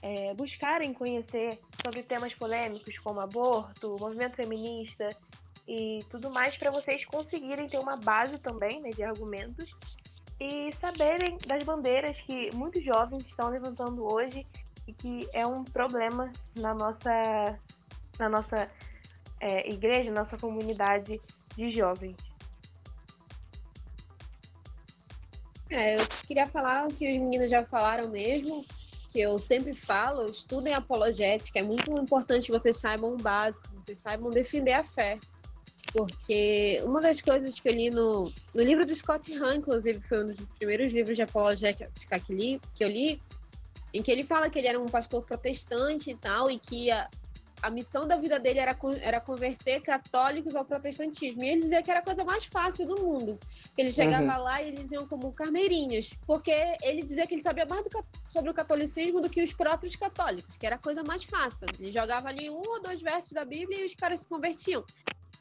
É, buscarem conhecer sobre temas polêmicos como aborto, movimento feminista e tudo mais para vocês conseguirem ter uma base também né, de argumentos e saberem das bandeiras que muitos jovens estão levantando hoje e que é um problema na nossa, na nossa é, igreja, nossa comunidade de jovens. É, eu queria falar o que os meninos já falaram mesmo, que eu sempre falo, estudem apologética, é muito importante que vocês saibam o básico, que vocês saibam defender a fé. Porque uma das coisas que eu li no, no livro do Scott Hahn, inclusive, foi um dos primeiros livros de apologética que, li, que eu li, em que ele fala que ele era um pastor protestante e tal, e que a, a missão da vida dele era, era converter católicos ao protestantismo. E ele dizia que era a coisa mais fácil do mundo. Ele chegava uhum. lá e eles iam como carneirinhos, porque ele dizia que ele sabia mais do, sobre o catolicismo do que os próprios católicos, que era a coisa mais fácil. Ele jogava ali um ou dois versos da Bíblia e os caras se convertiam.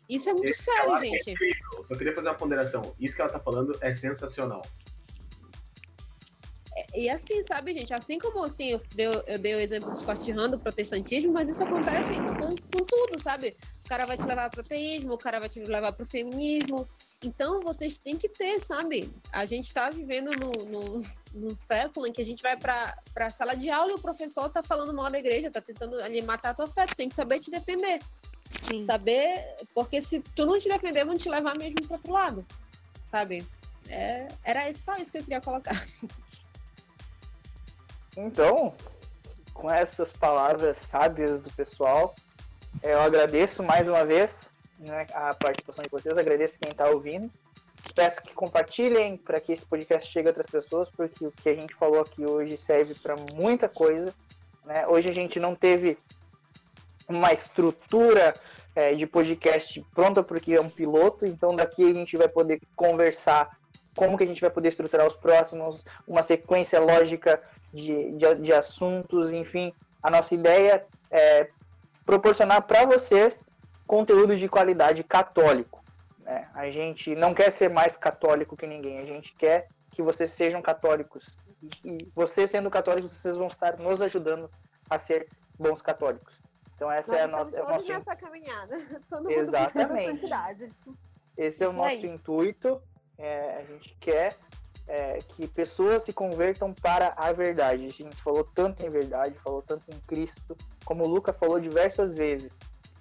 Isso é muito Esse sério, gente. É Só queria fazer uma ponderação. Isso que ela tá falando é sensacional. E assim, sabe, gente, assim como assim, eu, dei, eu dei o exemplo do Scott Hahn, do protestantismo, mas isso acontece com, com tudo, sabe? O cara vai te levar para o ateísmo, o cara vai te levar para o feminismo. Então, vocês têm que ter, sabe? A gente está vivendo num, no no século em que a gente vai para a sala de aula e o professor tá falando mal da igreja, tá tentando ali matar a tua fé, tu tem que saber te defender. Sim. Saber, porque se tu não te defender, vão te levar mesmo para outro lado, sabe? É, era só isso que eu queria colocar. Então, com essas palavras sábias do pessoal, eu agradeço mais uma vez né, a participação de vocês, agradeço quem está ouvindo. Peço que compartilhem para que esse podcast chegue a outras pessoas, porque o que a gente falou aqui hoje serve para muita coisa. Né? Hoje a gente não teve uma estrutura é, de podcast pronta porque é um piloto, então daqui a gente vai poder conversar como que a gente vai poder estruturar os próximos, uma sequência lógica de, de, de assuntos, enfim. A nossa ideia é proporcionar para vocês conteúdo de qualidade católico. Né? A gente não quer ser mais católico que ninguém, a gente quer que vocês sejam católicos. E vocês sendo católicos, vocês vão estar nos ajudando a ser bons católicos. Então essa Nós é a nossa. É nosso... nessa caminhada. Todo mundo Exatamente. Esse é o nosso intuito. É, a gente quer é, que pessoas se convertam para a verdade. A gente falou tanto em verdade, falou tanto em Cristo, como o Luca falou diversas vezes.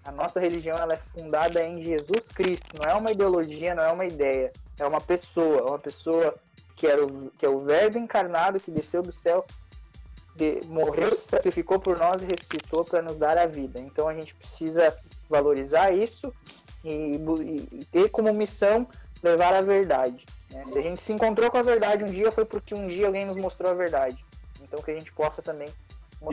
A nossa religião ela é fundada em Jesus Cristo, não é uma ideologia, não é uma ideia, é uma pessoa, uma pessoa que, era o, que é o Verbo encarnado que desceu do céu, de, morreu, se sacrificou por nós e ressuscitou para nos dar a vida. Então a gente precisa valorizar isso e, e ter como missão levar a verdade. Né? Se a gente se encontrou com a verdade um dia, foi porque um dia alguém nos mostrou a verdade. Então que a gente possa também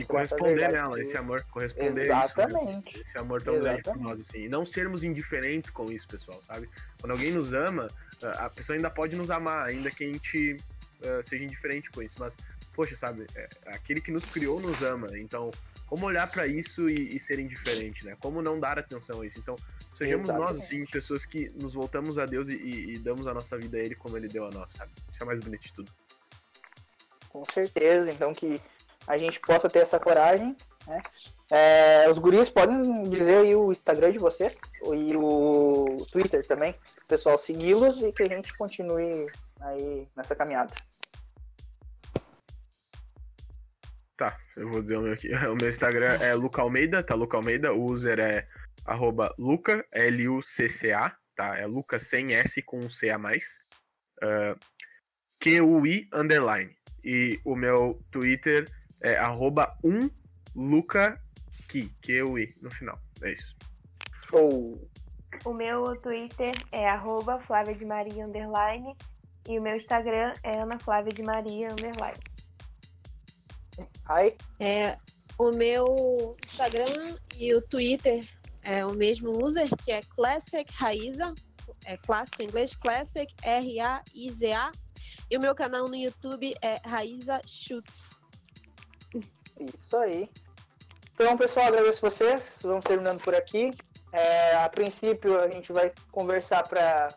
e corresponder nela, esse amor, corresponder Exatamente. Isso, esse amor tão Exatamente. grande por nós, assim. E não sermos indiferentes com isso, pessoal, sabe? Quando alguém nos ama, a pessoa ainda pode nos amar, ainda que a gente uh, seja indiferente com isso. Mas, poxa, sabe? É, aquele que nos criou nos ama. Então, como olhar para isso e, e, ser indiferente, né? Como não dar atenção a isso? Então, sejamos nós, assim, pessoas que nos voltamos a Deus e, e, e, damos a nossa vida a Ele como Ele deu a nós, sabe? Isso é mais bonito de tudo. Com certeza, então que a gente possa ter essa coragem, né? É, os guris podem dizer aí o Instagram de vocês e o Twitter também, o pessoal segui-los e que a gente continue aí nessa caminhada. Tá, eu vou dizer o meu aqui. O meu Instagram é Luca Almeida, tá? Luca Almeida. O user é arroba Luca, L-U-C-C-A, tá? É Luca sem S com um C a mais. Uh, Q-U-I underline. E o meu Twitter é arroba um Luca Ki, Q-U-I, no final. É isso. Show! O meu Twitter é arroba Flávia de Maria underline. E o meu Instagram é Ana Flávia de Maria underline. Ai. É, o meu Instagram e o Twitter é o mesmo user, que é Classic Raiza, é clássico em inglês, Classic R-A-I-Z-A. E o meu canal no YouTube é Raiza Schutz. Isso aí. Então, pessoal, agradeço vocês. Vamos terminando por aqui. É, a princípio, a gente vai conversar para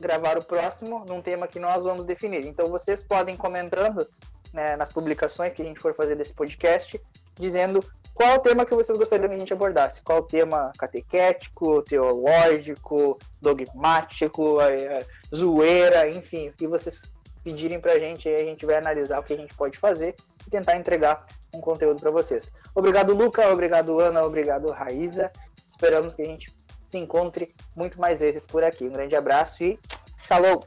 gravar o próximo num tema que nós vamos definir. Então, vocês podem comentando né, nas publicações que a gente for fazer desse podcast, dizendo qual o tema que vocês gostariam que a gente abordasse. Qual o tema catequético, teológico, dogmático, é, zoeira, enfim, o que vocês pedirem pra gente, aí a gente vai analisar o que a gente pode fazer e tentar entregar um conteúdo para vocês. Obrigado, Luca. Obrigado, Ana. Obrigado, Raíza. Esperamos que a gente se encontre muito mais vezes por aqui. Um grande abraço e falou!